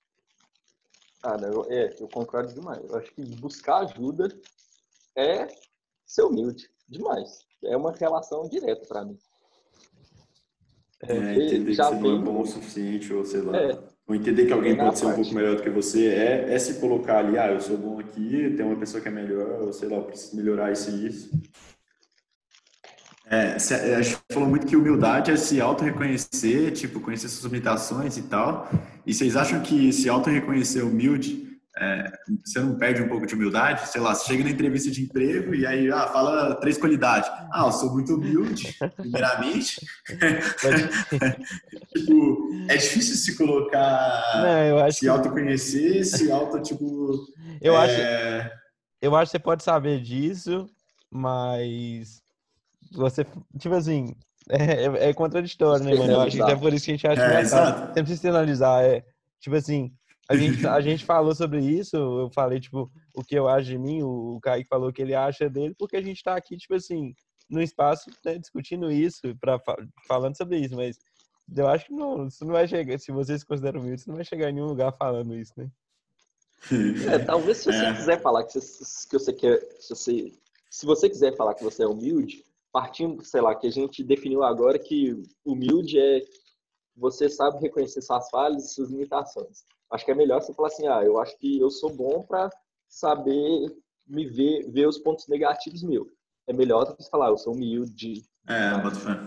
Ah, não, é, eu concordo demais. Eu acho que buscar ajuda é ser humilde demais. É uma relação direta para mim. É, entender já que você vem... não é bom o suficiente, ou sei lá. É, ou entender que alguém pode ser um pouco melhor do que você é, é se colocar ali, ah, eu sou bom aqui, tem uma pessoa que é melhor, ou sei lá, eu preciso melhorar isso e isso. É, é, a gente falou muito que humildade é se auto-reconhecer, tipo, conhecer suas limitações e tal. E vocês acham que se auto-reconhecer humilde, é, você não perde um pouco de humildade? Sei lá, você chega na entrevista de emprego e aí ah, fala três qualidades. Ah, eu sou muito humilde, primeiramente. tipo, é difícil se colocar, não, eu acho se autoconhecer, se auto, tipo... Eu é... acho eu acho que você pode saber disso, mas você, tipo assim, é, é, é contraditório, né, mano? Eu acho que é por isso que a gente acha é, que Você precisa analisar, é, tipo assim, a gente, a gente falou sobre isso, eu falei, tipo, o que eu acho de mim, o Kaique falou que ele acha dele, porque a gente tá aqui, tipo assim, no espaço né, discutindo isso, pra, falando sobre isso, mas eu acho que não, você não vai chegar, se você se considera humilde, você não vai chegar em nenhum lugar falando isso, né? É, talvez se você é. quiser falar que você, que você quer, se você, se você quiser falar que você é humilde, partindo, sei lá, que a gente definiu agora que humilde é você sabe reconhecer suas falhas e suas limitações. Acho que é melhor você falar assim, ah, eu acho que eu sou bom para saber me ver, ver os pontos negativos meus. É melhor do que você falar, eu sou humilde. É, boto fé.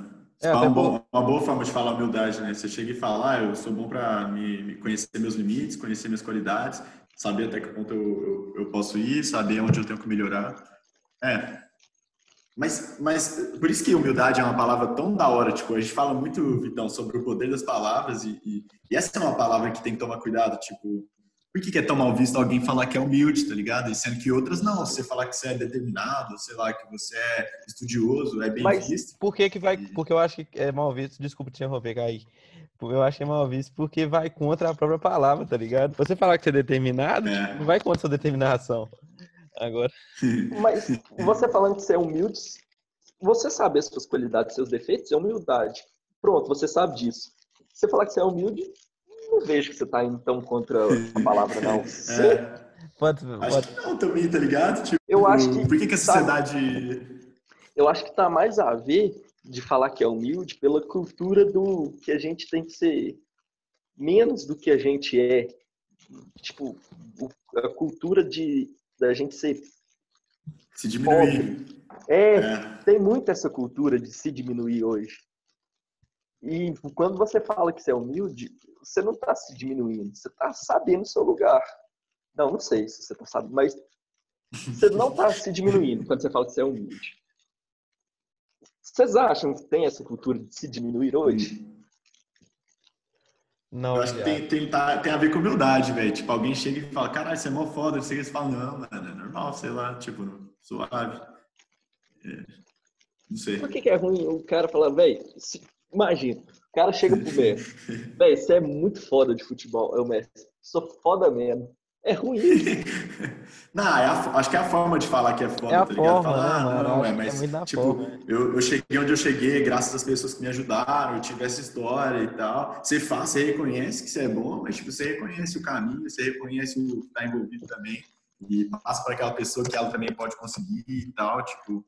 É, uma, boa, uma, boa, forma de falar humildade, né? Você chega e fala, ah, eu sou bom para me, me, conhecer meus limites, conhecer minhas qualidades, saber até que ponto eu, eu, eu, posso ir, saber onde eu tenho que melhorar. É. Mas, mas por isso que humildade é uma palavra tão da hora. Tipo, a gente fala muito, Vitão, sobre o poder das palavras e, e, e essa é uma palavra que tem que tomar cuidado. Tipo, por que, que é tão mal visto alguém falar que é humilde, tá ligado? E sendo que outras não. Você falar que você é determinado, sei lá, que você é estudioso, é bem Mas visto. Por que que vai... Porque eu acho que é mal visto... Desculpa te interromper, Kaique. Eu acho que é mal visto porque vai contra a própria palavra, tá ligado? Você falar que você é determinado, é. não vai contra a sua determinação. Agora. Mas você falando que você é humilde, você sabe as suas qualidades, seus defeitos, é humildade. Pronto, você sabe disso. Você falar que você é humilde, não vejo que você tá indo tão contra a palavra, não. Você... É. Pode, pode. Acho que não também, tá ligado? Tipo, eu acho que. Por que, que a sociedade. Tá, eu acho que tá mais a ver de falar que é humilde pela cultura do que a gente tem que ser menos do que a gente é. Tipo, a cultura de da gente ser se diminuir. É, é, tem muito essa cultura de se diminuir hoje. E quando você fala que você é humilde, você não está se diminuindo, você está sabendo o seu lugar. Não, não sei se você está sabendo, mas você não está se diminuindo quando você fala que você é humilde. Vocês acham que tem essa cultura de se diminuir hoje? Não, eu acho que tem, tem, tá, tem, a ver com humildade, velho. Tipo, alguém chega e fala, caralho, você é mó foda, você fala, não, mano, é normal, sei lá, tipo, suave. É, não sei. Por que, que é ruim o cara falar, velho, imagina, o cara chega pro Messi, velho, você é muito foda de futebol, eu Messi, sou foda mesmo. É ruim. não, é a, acho que é a forma de falar que é foda, é a tá ligado? Falar, né, ah, não, é, mas, é tipo, eu, eu, cheguei onde eu cheguei graças às pessoas que me ajudaram, eu tive essa história e tal. Você faz, você reconhece que você é bom, mas, tipo, você reconhece o caminho, você reconhece o que tá envolvido também e passa para aquela pessoa que ela também pode conseguir e tal, tipo,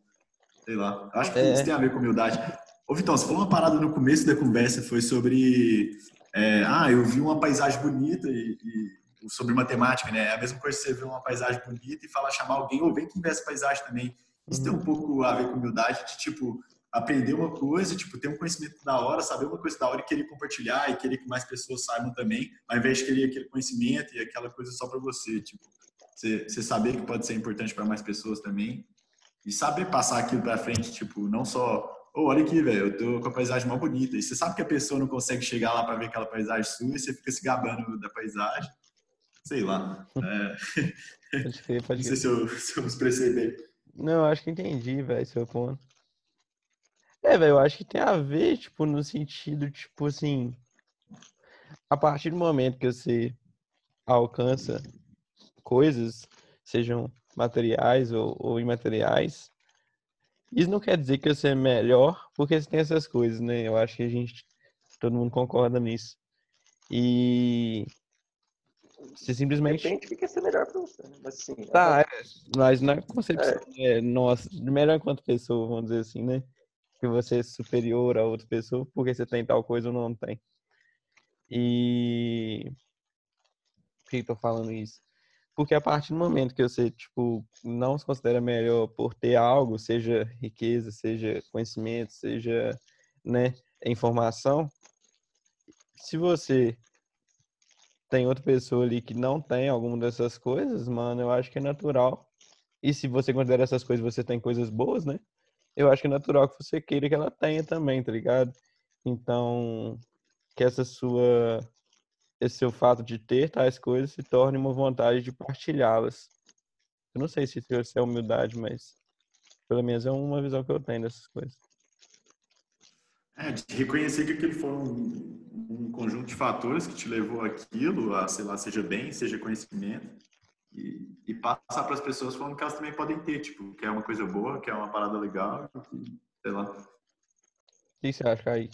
sei lá. Eu acho que é. isso tem a ver com humildade. Ô, Vitão, você falou uma parada no começo da conversa, foi sobre, é, ah, eu vi uma paisagem bonita e, e sobre matemática, né? É a mesma coisa que você ver uma paisagem bonita e falar, chamar alguém, ou vem que vê essa paisagem também. Isso tem um pouco a ver com humildade de, tipo, aprender uma coisa, tipo, ter um conhecimento da hora, saber uma coisa da hora e querer compartilhar e querer que mais pessoas saibam também, ao invés de querer aquele conhecimento e aquela coisa só para você, tipo, você, você saber que pode ser importante para mais pessoas também e saber passar aquilo para frente, tipo, não só, oh, olha aqui, velho, eu tô com a paisagem mais bonita. E você sabe que a pessoa não consegue chegar lá para ver aquela paisagem sua e você fica se gabando da paisagem sei lá. É... Pode crer, pode Não sei se eu, se eu me expressei bem. Não, acho que entendi, velho, seu ponto. É, velho, eu acho que tem a ver, tipo, no sentido, tipo assim, a partir do momento que você alcança coisas, sejam materiais ou, ou imateriais, isso não quer dizer que você é melhor porque você tem essas coisas, né? Eu acho que a gente, todo mundo concorda nisso. E você simplesmente. Depende do que ser melhor pra você. Né? Mas sim. Tá, é, mas na concepção é. é, nossa, melhor enquanto pessoa, vamos dizer assim, né? Que você é superior a outra pessoa porque você tem tal coisa ou não tem. E. Por que eu tô falando isso? Porque a partir do momento que você, tipo, não se considera melhor por ter algo, seja riqueza, seja conhecimento, seja, né, informação, se você tem outra pessoa ali que não tem alguma dessas coisas, mano, eu acho que é natural. E se você considera essas coisas, você tem coisas boas, né? Eu acho que é natural que você queira que ela tenha também, tá ligado? Então, que essa sua esse seu fato de ter tais coisas se torne uma vontade de partilhá-las. Eu não sei se isso é humildade, mas pelo menos é uma visão que eu tenho dessas coisas. É, de reconhecer que aquilo foi um, um conjunto de fatores que te levou aquilo, a, sei lá, seja bem, seja conhecimento, e, e passar para as pessoas falando que elas também podem ter, tipo, que é uma coisa boa, que é uma parada legal, que, sei lá. O que você acha, aí?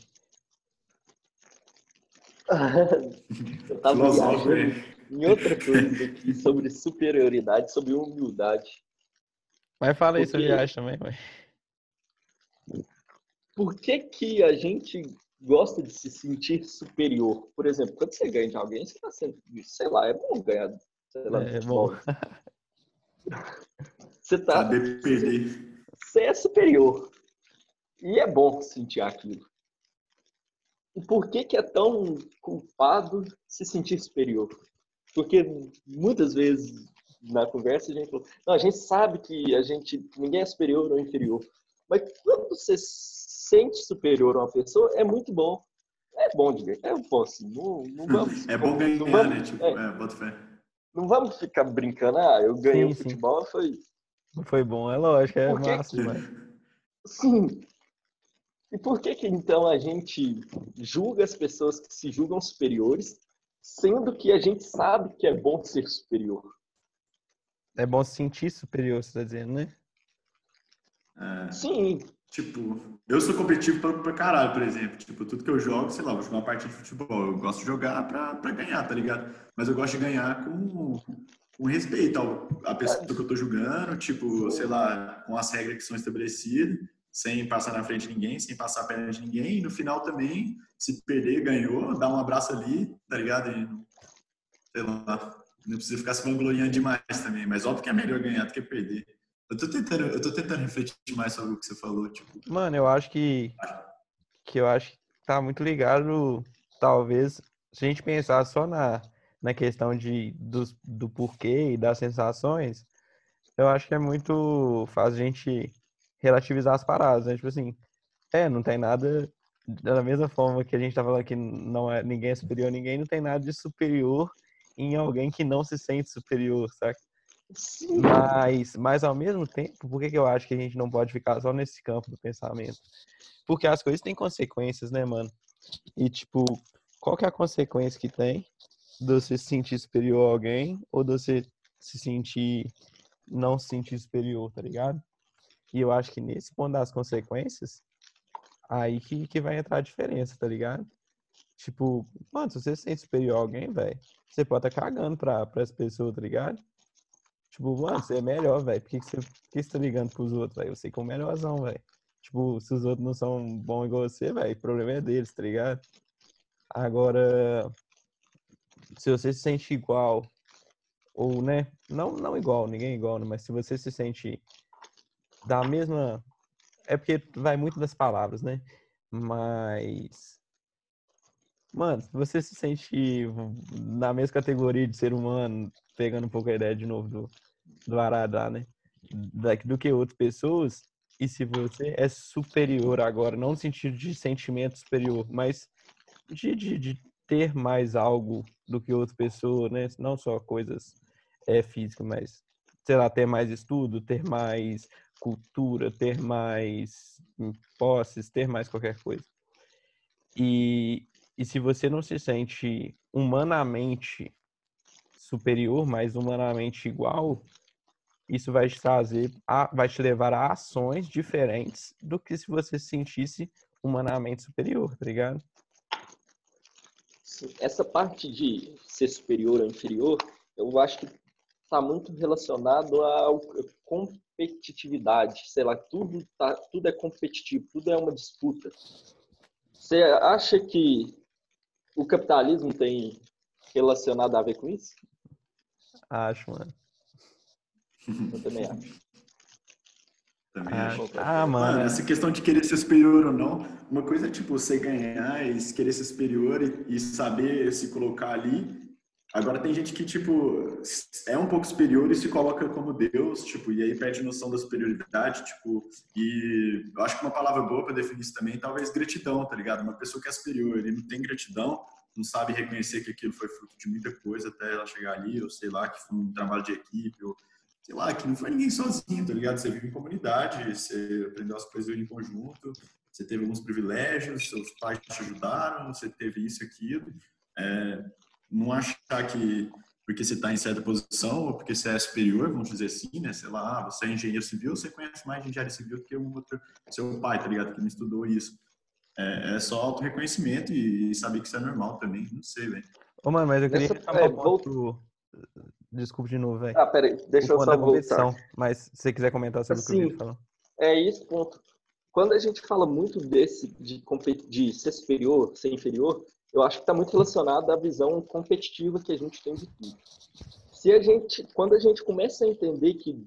eu tava viajando em outra coisa aqui sobre superioridade, sobre humildade. Mas fala aí Porque... sobre viagem também, mãe. Por que que a gente gosta de se sentir superior? Por exemplo, quando você ganha de alguém, você tá sendo, sei lá, é bom ganhar, sei lá, é, bom. Você tá... Saber perder. Você é superior. E é bom sentir aquilo. E por que que é tão culpado se sentir superior? Porque muitas vezes na conversa a gente falou, não, a gente sabe que a gente ninguém é superior ou inferior. Mas quando você sente superior a uma pessoa, é muito bom. É bom de ver. É bom assim. Não, não vamos, é bom ganhar, vamos, né? Tipo, é, é, bota fé. Não vamos ficar brincando, ah, eu ganhei sim, o futebol, sim. foi. Foi bom, é lógico, é massa demais. Sim, e por que que então a gente julga as pessoas que se julgam superiores, sendo que a gente sabe que é bom ser superior? É bom se sentir superior, você está dizendo, né? É, Sim. Tipo, eu sou competitivo pra, pra caralho, por exemplo. Tipo, tudo que eu jogo, sei lá, vou jogar uma partida de futebol. Eu gosto de jogar pra, pra ganhar, tá ligado? Mas eu gosto de ganhar com, com respeito à pessoa que eu tô jogando, tipo, sei lá, com as regras que são estabelecidas sem passar na frente de ninguém, sem passar a de ninguém. E no final também, se perder, ganhou, dá um abraço ali, tá ligado? E, sei lá, não precisa ficar se vangloriando demais também. Mas óbvio que é melhor ganhar do que perder. Eu tô tentando, eu tô tentando refletir mais sobre o que você falou, tipo. Mano, eu acho que que eu acho que tá muito ligado, talvez, se a gente pensar só na, na questão de, do, do porquê e das sensações, eu acho que é muito fácil a gente relativizar as paradas, né? Tipo assim, é, não tem nada da mesma forma que a gente tá falando que não é ninguém é superior a ninguém, não tem nada de superior em alguém que não se sente superior, saca? Sim. Mas, mas ao mesmo tempo, por que, que eu acho que a gente não pode ficar só nesse campo do pensamento? Porque as coisas têm consequências, né, mano? E tipo, qual que é a consequência que tem de você se sentir superior a alguém ou de você se sentir não se sentir superior, tá ligado? E eu acho que nesse ponto das consequências, aí que, que vai entrar a diferença, tá ligado? Tipo, mano, se você se sente superior a alguém, velho, você pode estar tá cagando pra, pras pessoas, tá ligado? Tipo, mano, você é melhor, velho. Por que, você, por que você tá ligando pros outros, velho? Eu sei que é o melhorzão, velho. Tipo, se os outros não são bons igual você, velho, o problema é deles, tá ligado? Agora, se você se sente igual, ou, né, não, não igual, ninguém é igual, né? mas se você se sente da mesma. É porque vai muito das palavras, né? Mas. Mano, você se sente na mesma categoria de ser humano, pegando um pouco a ideia de novo do, do Arada, né? Da, do que outras pessoas, e se você é superior agora, não no sentido de sentimento superior, mas de, de, de ter mais algo do que outra pessoa, né? Não só coisas é, físicas, mas, sei lá, ter mais estudo, ter mais cultura, ter mais posses, ter mais qualquer coisa. E, e se você não se sente humanamente superior, mas humanamente igual, isso vai te trazer, a, vai te levar a ações diferentes do que se você se sentisse humanamente superior, tá ligado? Essa parte de ser superior ou inferior, eu acho que está muito relacionado ao competitividade, sei lá, tudo, tá, tudo é competitivo, tudo é uma disputa. Você acha que o capitalismo tem relacionado a ver com isso? Acho, mano. Eu também acho. Também ah, acho. Ah, mano. Essa questão de querer ser superior ou não, uma coisa é tipo você ganhar e querer ser superior e, e saber se colocar ali, Agora tem gente que, tipo, é um pouco superior e se coloca como Deus, tipo, e aí perde noção da superioridade, tipo, e eu acho que uma palavra boa para definir isso também, talvez gratidão, tá ligado? Uma pessoa que é superior, ele não tem gratidão, não sabe reconhecer que aquilo foi fruto de muita coisa até ela chegar ali, ou sei lá, que foi um trabalho de equipe, ou sei lá, que não foi ninguém sozinho, tá ligado? Você vive em comunidade, você aprendeu as coisas em conjunto, você teve alguns privilégios, seus pais te ajudaram, você teve isso e aquilo. É, não achar que porque você está em certa posição ou porque você é superior, vamos dizer assim, né? Sei lá, você é engenheiro civil, você conhece mais de engenharia civil do que um outro, seu pai, tá ligado? Que não estudou isso. É, é só auto-reconhecimento e saber que isso é normal também, não sei, velho. Ô, mano, mas eu queria Nessa, é, volto... Desculpa de novo, velho. Ah, peraí, deixa eu só voltar. Mas se você quiser comentar sobre assim, o que eu ia falar. É isso, ponto. Quando a gente fala muito desse, de, de ser superior, ser inferior, eu acho que está muito relacionado à visão competitiva que a gente tem de tudo. Se a gente, quando a gente começa a entender que,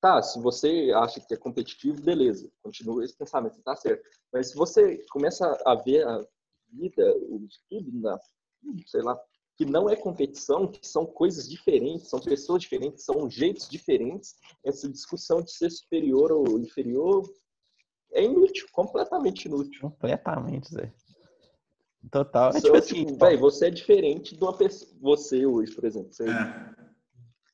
tá, se você acha que é competitivo, beleza, continua esse pensamento, está certo. Mas se você começa a ver a vida, o estudo, na, sei lá, que não é competição, que são coisas diferentes, são pessoas diferentes, são jeitos diferentes, essa discussão de ser superior ou inferior é inútil, completamente inútil. Completamente, Zé. Total. É, tipo assim, tipo, véio, você é diferente de uma pessoa. Você hoje, por exemplo. Você é.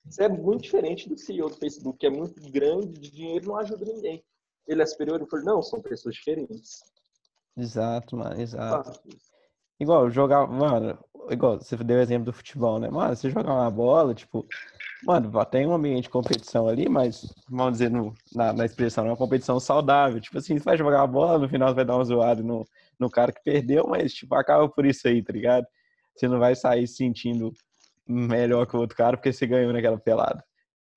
você é muito diferente do CEO do Facebook, que é muito grande, de dinheiro não ajuda ninguém. Ele é superior? Eu falei, não, são pessoas diferentes. Exato, mano, exato. Ah, igual, jogar, mano, igual, você deu o exemplo do futebol, né? Mano, você jogar uma bola, tipo, mano, tem um ambiente de competição ali, mas, vamos dizer, no, na, na expressão, é uma competição saudável. Tipo assim, você vai jogar a bola, no final você vai dar um zoado no, no cara que perdeu, mas, tipo, acaba por isso aí, tá ligado? Você não vai sair se sentindo melhor que o outro cara porque você ganhou naquela pelada,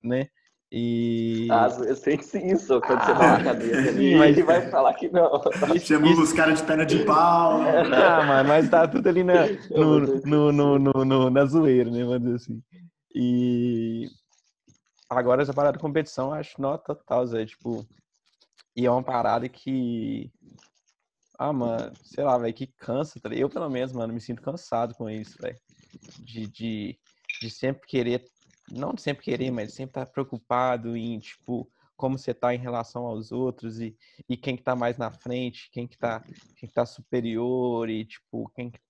né? E. Ah, eu sei que sim, só quando ah, você vai na cabeça ali, mas ele vai falar que não. Chamou os caras de perna de pau. Ah, mano, mas tá tudo ali na, no, no, no, no, no, na zoeira, né? Vamos dizer assim. E agora essa parada de competição, eu acho nota total, Zé. Tipo, e é uma parada que ah, mano, sei lá, velho, que cansa. Tá? Eu, pelo menos, mano, me sinto cansado com isso, velho. De, de, de sempre querer, não de sempre querer, mas sempre estar tá preocupado em, tipo, como você tá em relação aos outros e, e quem que tá mais na frente, quem que tá, quem que tá superior e, tipo, quem que...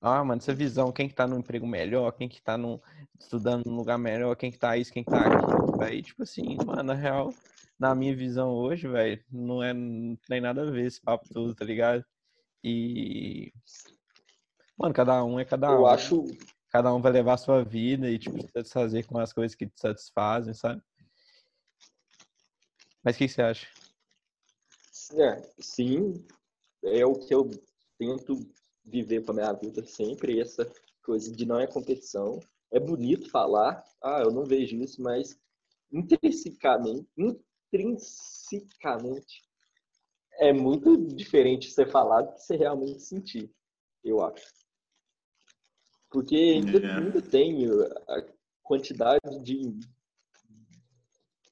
Ah, mano, essa visão, quem que tá num emprego melhor, quem que tá num, estudando num lugar melhor, quem que tá isso, quem que tá aqui, velho. Tipo assim, mano, na real, na minha visão hoje, velho, não é não tem nada a ver esse papo todo, tá ligado? E mano, cada um é cada Eu um. Eu acho cada um vai levar a sua vida e tipo satisfazer com as coisas que te satisfazem, sabe? Mas o que você acha? É, sim, é o que eu tento viver para minha vida sempre, essa coisa de não é competição. É bonito falar, ah, eu não vejo isso, mas intrinsecamente, intrinsecamente é muito diferente ser falado que você realmente sentir, eu acho. Porque ainda, é. ainda tem a quantidade de,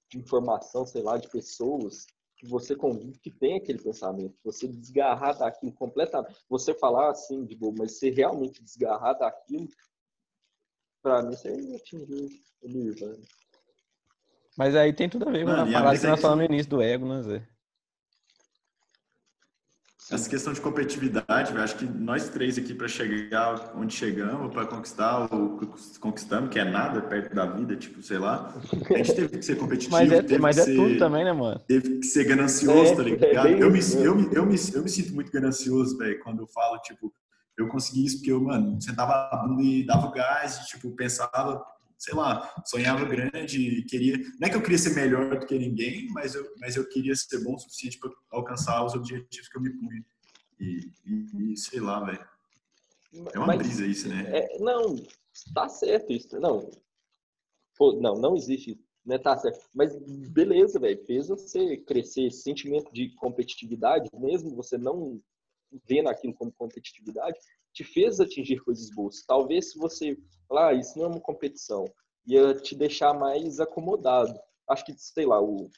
de informação, sei lá, de pessoas que você convive que tem aquele pensamento. Você desgarrar daquilo completamente. Você falar assim de boa, mas você realmente desgarrar daquilo, para mim, você atingiu o nirvana. Mas aí tem tudo a ver com a parada que nós falamos no início do ego, né, Zé? Essa questão de competitividade, eu acho que nós três aqui para chegar onde chegamos, para conquistar o que conquistamos, que é nada perto da vida, tipo, sei lá, a gente teve que ser competitivo. mas é, mas é ser, tudo também, né, mano? Teve que ser ganancioso, é, tá ligado? É eu, me, eu, me, eu, me, eu me sinto muito ganancioso, velho, quando eu falo, tipo, eu consegui isso porque eu, mano, sentava a bunda e dava gás, e, tipo, pensava sei lá, sonhava grande, queria, não é que eu queria ser melhor do que ninguém, mas eu, mas eu queria ser bom o suficiente para alcançar os objetivos que eu me punha. E, e, e sei lá, velho. É uma mas, brisa isso, né? É, não, tá certo isso. Não, Pô, não, não existe, né? Tá certo. Mas beleza, velho, fez você crescer esse sentimento de competitividade, mesmo você não vendo aquilo como competitividade, te fez atingir coisas boas. Talvez se você falar, ah, isso não é uma competição, ia te deixar mais acomodado. Acho que, sei lá, o,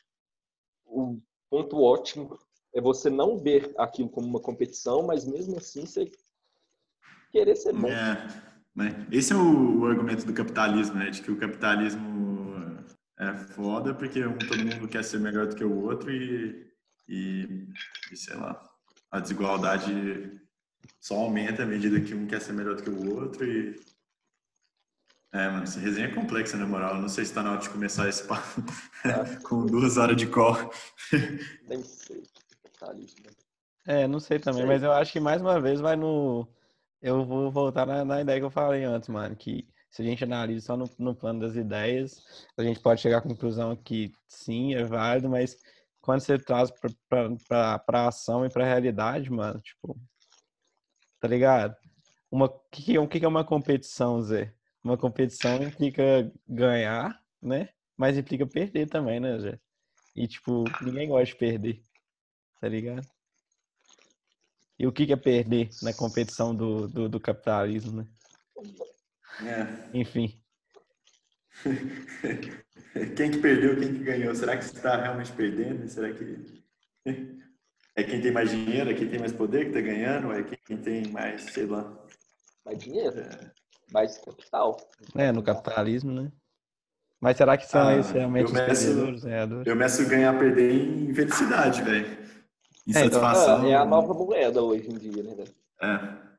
o ponto ótimo é você não ver aquilo como uma competição, mas mesmo assim você querer ser bom. É, né? Esse é o, o, argumento do capitalismo, né? De que o capitalismo é foda porque todo mundo quer ser melhor do que o outro e, e, e sei lá, a desigualdade só aumenta à medida que um quer ser melhor do que o outro e É, mano, essa resenha é complexa, na moral. Não sei se tá na hora de começar esse papo com duas horas de call. Nem sei. Capitalismo. É, não sei também, sei. mas eu acho que mais uma vez vai no. Eu vou voltar na, na, ideia que eu falei antes, mano, que se a gente analisa só no, no plano das ideias, a gente pode chegar à conclusão que sim, é válido, mas quando você traz pra, pra, pra, pra ação e pra realidade, mano, tipo, tá ligado? Uma, que, o que é uma competição, Zé? Uma competição implica ganhar, né? Mas implica perder também, né, Zé? E, tipo, ninguém gosta de perder, tá ligado? E o que é perder na competição do, do, do capitalismo, né? É. Enfim. Quem que perdeu, quem que ganhou? Será que você está realmente perdendo? Será que é quem tem mais dinheiro, é quem tem mais poder que está ganhando? Ou é quem tem mais, sei lá? Mais dinheiro, é. mais capital. É, no capitalismo, né? Mas será que são ah, esses realmente os perdedores, ganhadores? Eu meço ganhar perder em felicidade, velho. Em é, então, satisfação. é a nova moeda hoje em dia, né, velho? É.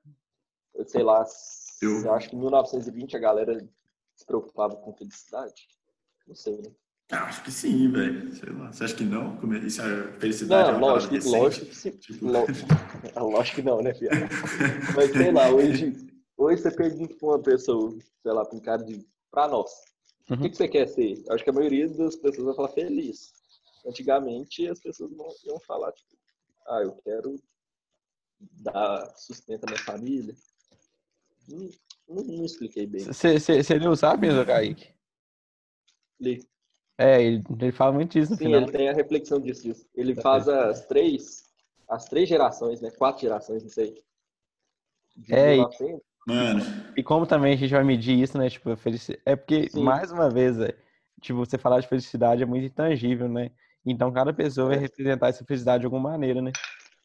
Eu sei lá, eu... eu acho que em 1920 a galera se preocupava com felicidade. Não sei, né? Ah, acho que sim, velho. Sei lá. Você acha que não? Como é, isso é felicidade? Não, é lógico, que, lógico que sim. Tipo... lógico que não, né, Fia? Mas sei lá, hoje, hoje você pergunta pra uma pessoa, sei lá, pra um cara de. pra nós. Uhum. O que, que você quer ser? Acho que a maioria das pessoas vai falar feliz. Antigamente as pessoas não iam falar, tipo, ah, eu quero dar sustento à minha família. Não, não, não expliquei bem. Você leu o Sapiens, Kaique? É, ele, ele fala muito disso no Sim, final. ele tem a reflexão disso. disso. Ele tá faz as três, as três gerações, né? Quatro gerações, não sei. De é, e, Mano. e como também a gente vai medir isso, né? Tipo, felicidade. É porque, Sim. mais uma vez, é, tipo, você falar de felicidade é muito intangível, né? Então, cada pessoa vai é. representar essa felicidade de alguma maneira, né?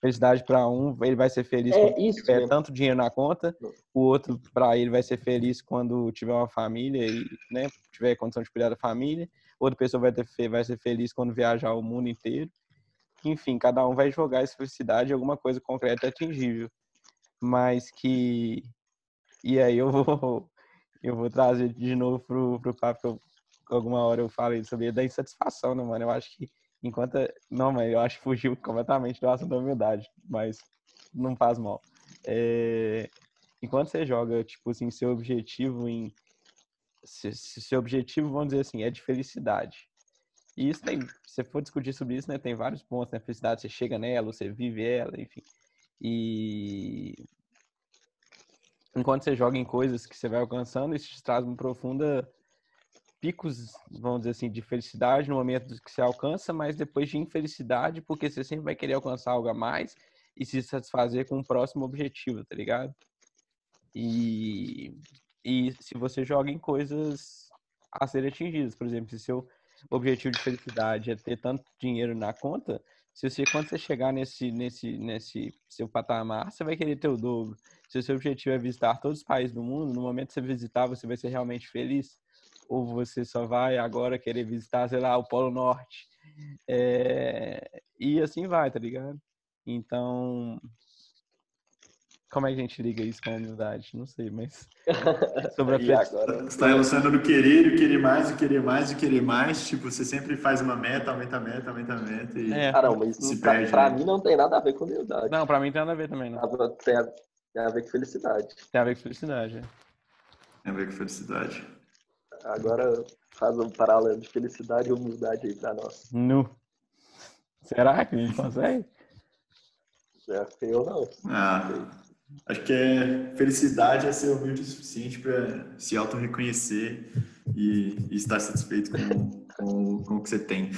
Felicidade para um, ele vai ser feliz é, quando tiver mesmo. tanto dinheiro na conta, o outro, para ele, vai ser feliz quando tiver uma família e né, tiver condição de cuidar da família outra pessoa vai, ter, vai ser feliz quando viajar o mundo inteiro. Enfim, cada um vai jogar essa felicidade em alguma coisa concreta e atingível. Mas que. E aí eu vou, eu vou trazer de novo pro, pro papo que eu, alguma hora eu falei sobre da insatisfação, né, mano? Eu acho que enquanto. Não, mas eu acho que fugiu completamente do assunto da humildade, mas não faz mal. É... Enquanto você joga, tipo assim, seu objetivo em se, se seu objetivo, vamos dizer assim, é de felicidade. E isso tem, se for discutir sobre isso, né, tem vários pontos, né? Felicidade, você chega nela, você vive ela, enfim. E enquanto você joga em coisas que você vai alcançando, isso te traz uma profunda picos, vamos dizer assim, de felicidade no momento que você alcança, mas depois de infelicidade, porque você sempre vai querer alcançar algo a mais e se satisfazer com o próximo objetivo, tá ligado? E e se você joga em coisas a serem atingidas. Por exemplo, se seu objetivo de felicidade é ter tanto dinheiro na conta, se você, quando você chegar nesse, nesse, nesse seu patamar, você vai querer ter o dobro. Se o seu objetivo é visitar todos os países do mundo, no momento que você visitar, você vai ser realmente feliz? Ou você só vai agora querer visitar, sei lá, o Polo Norte? É... E assim vai, tá ligado? Então, como é que a gente liga isso com a humildade? Não sei, mas. Sobre a e agora? Você está relacionando o querer, o querer mais, o querer mais, o querer mais. Tipo, você sempre faz uma meta, aumenta a meta, aumenta a meta. E é. Caramba, isso se pra, perde, pra né? mim não tem nada a ver com humildade. Não, pra mim tem nada a ver também, não. Tem a, tem a ver com felicidade. Tem a ver com felicidade, é. Tem a ver com felicidade. Agora faz um paralelo de felicidade e humildade aí pra nós. Nu. Será que a gente consegue? É, eu não. Ah. Acho que é felicidade é ser humilde o suficiente para se auto-reconhecer e, e, estar satisfeito com, com, com o que você tem.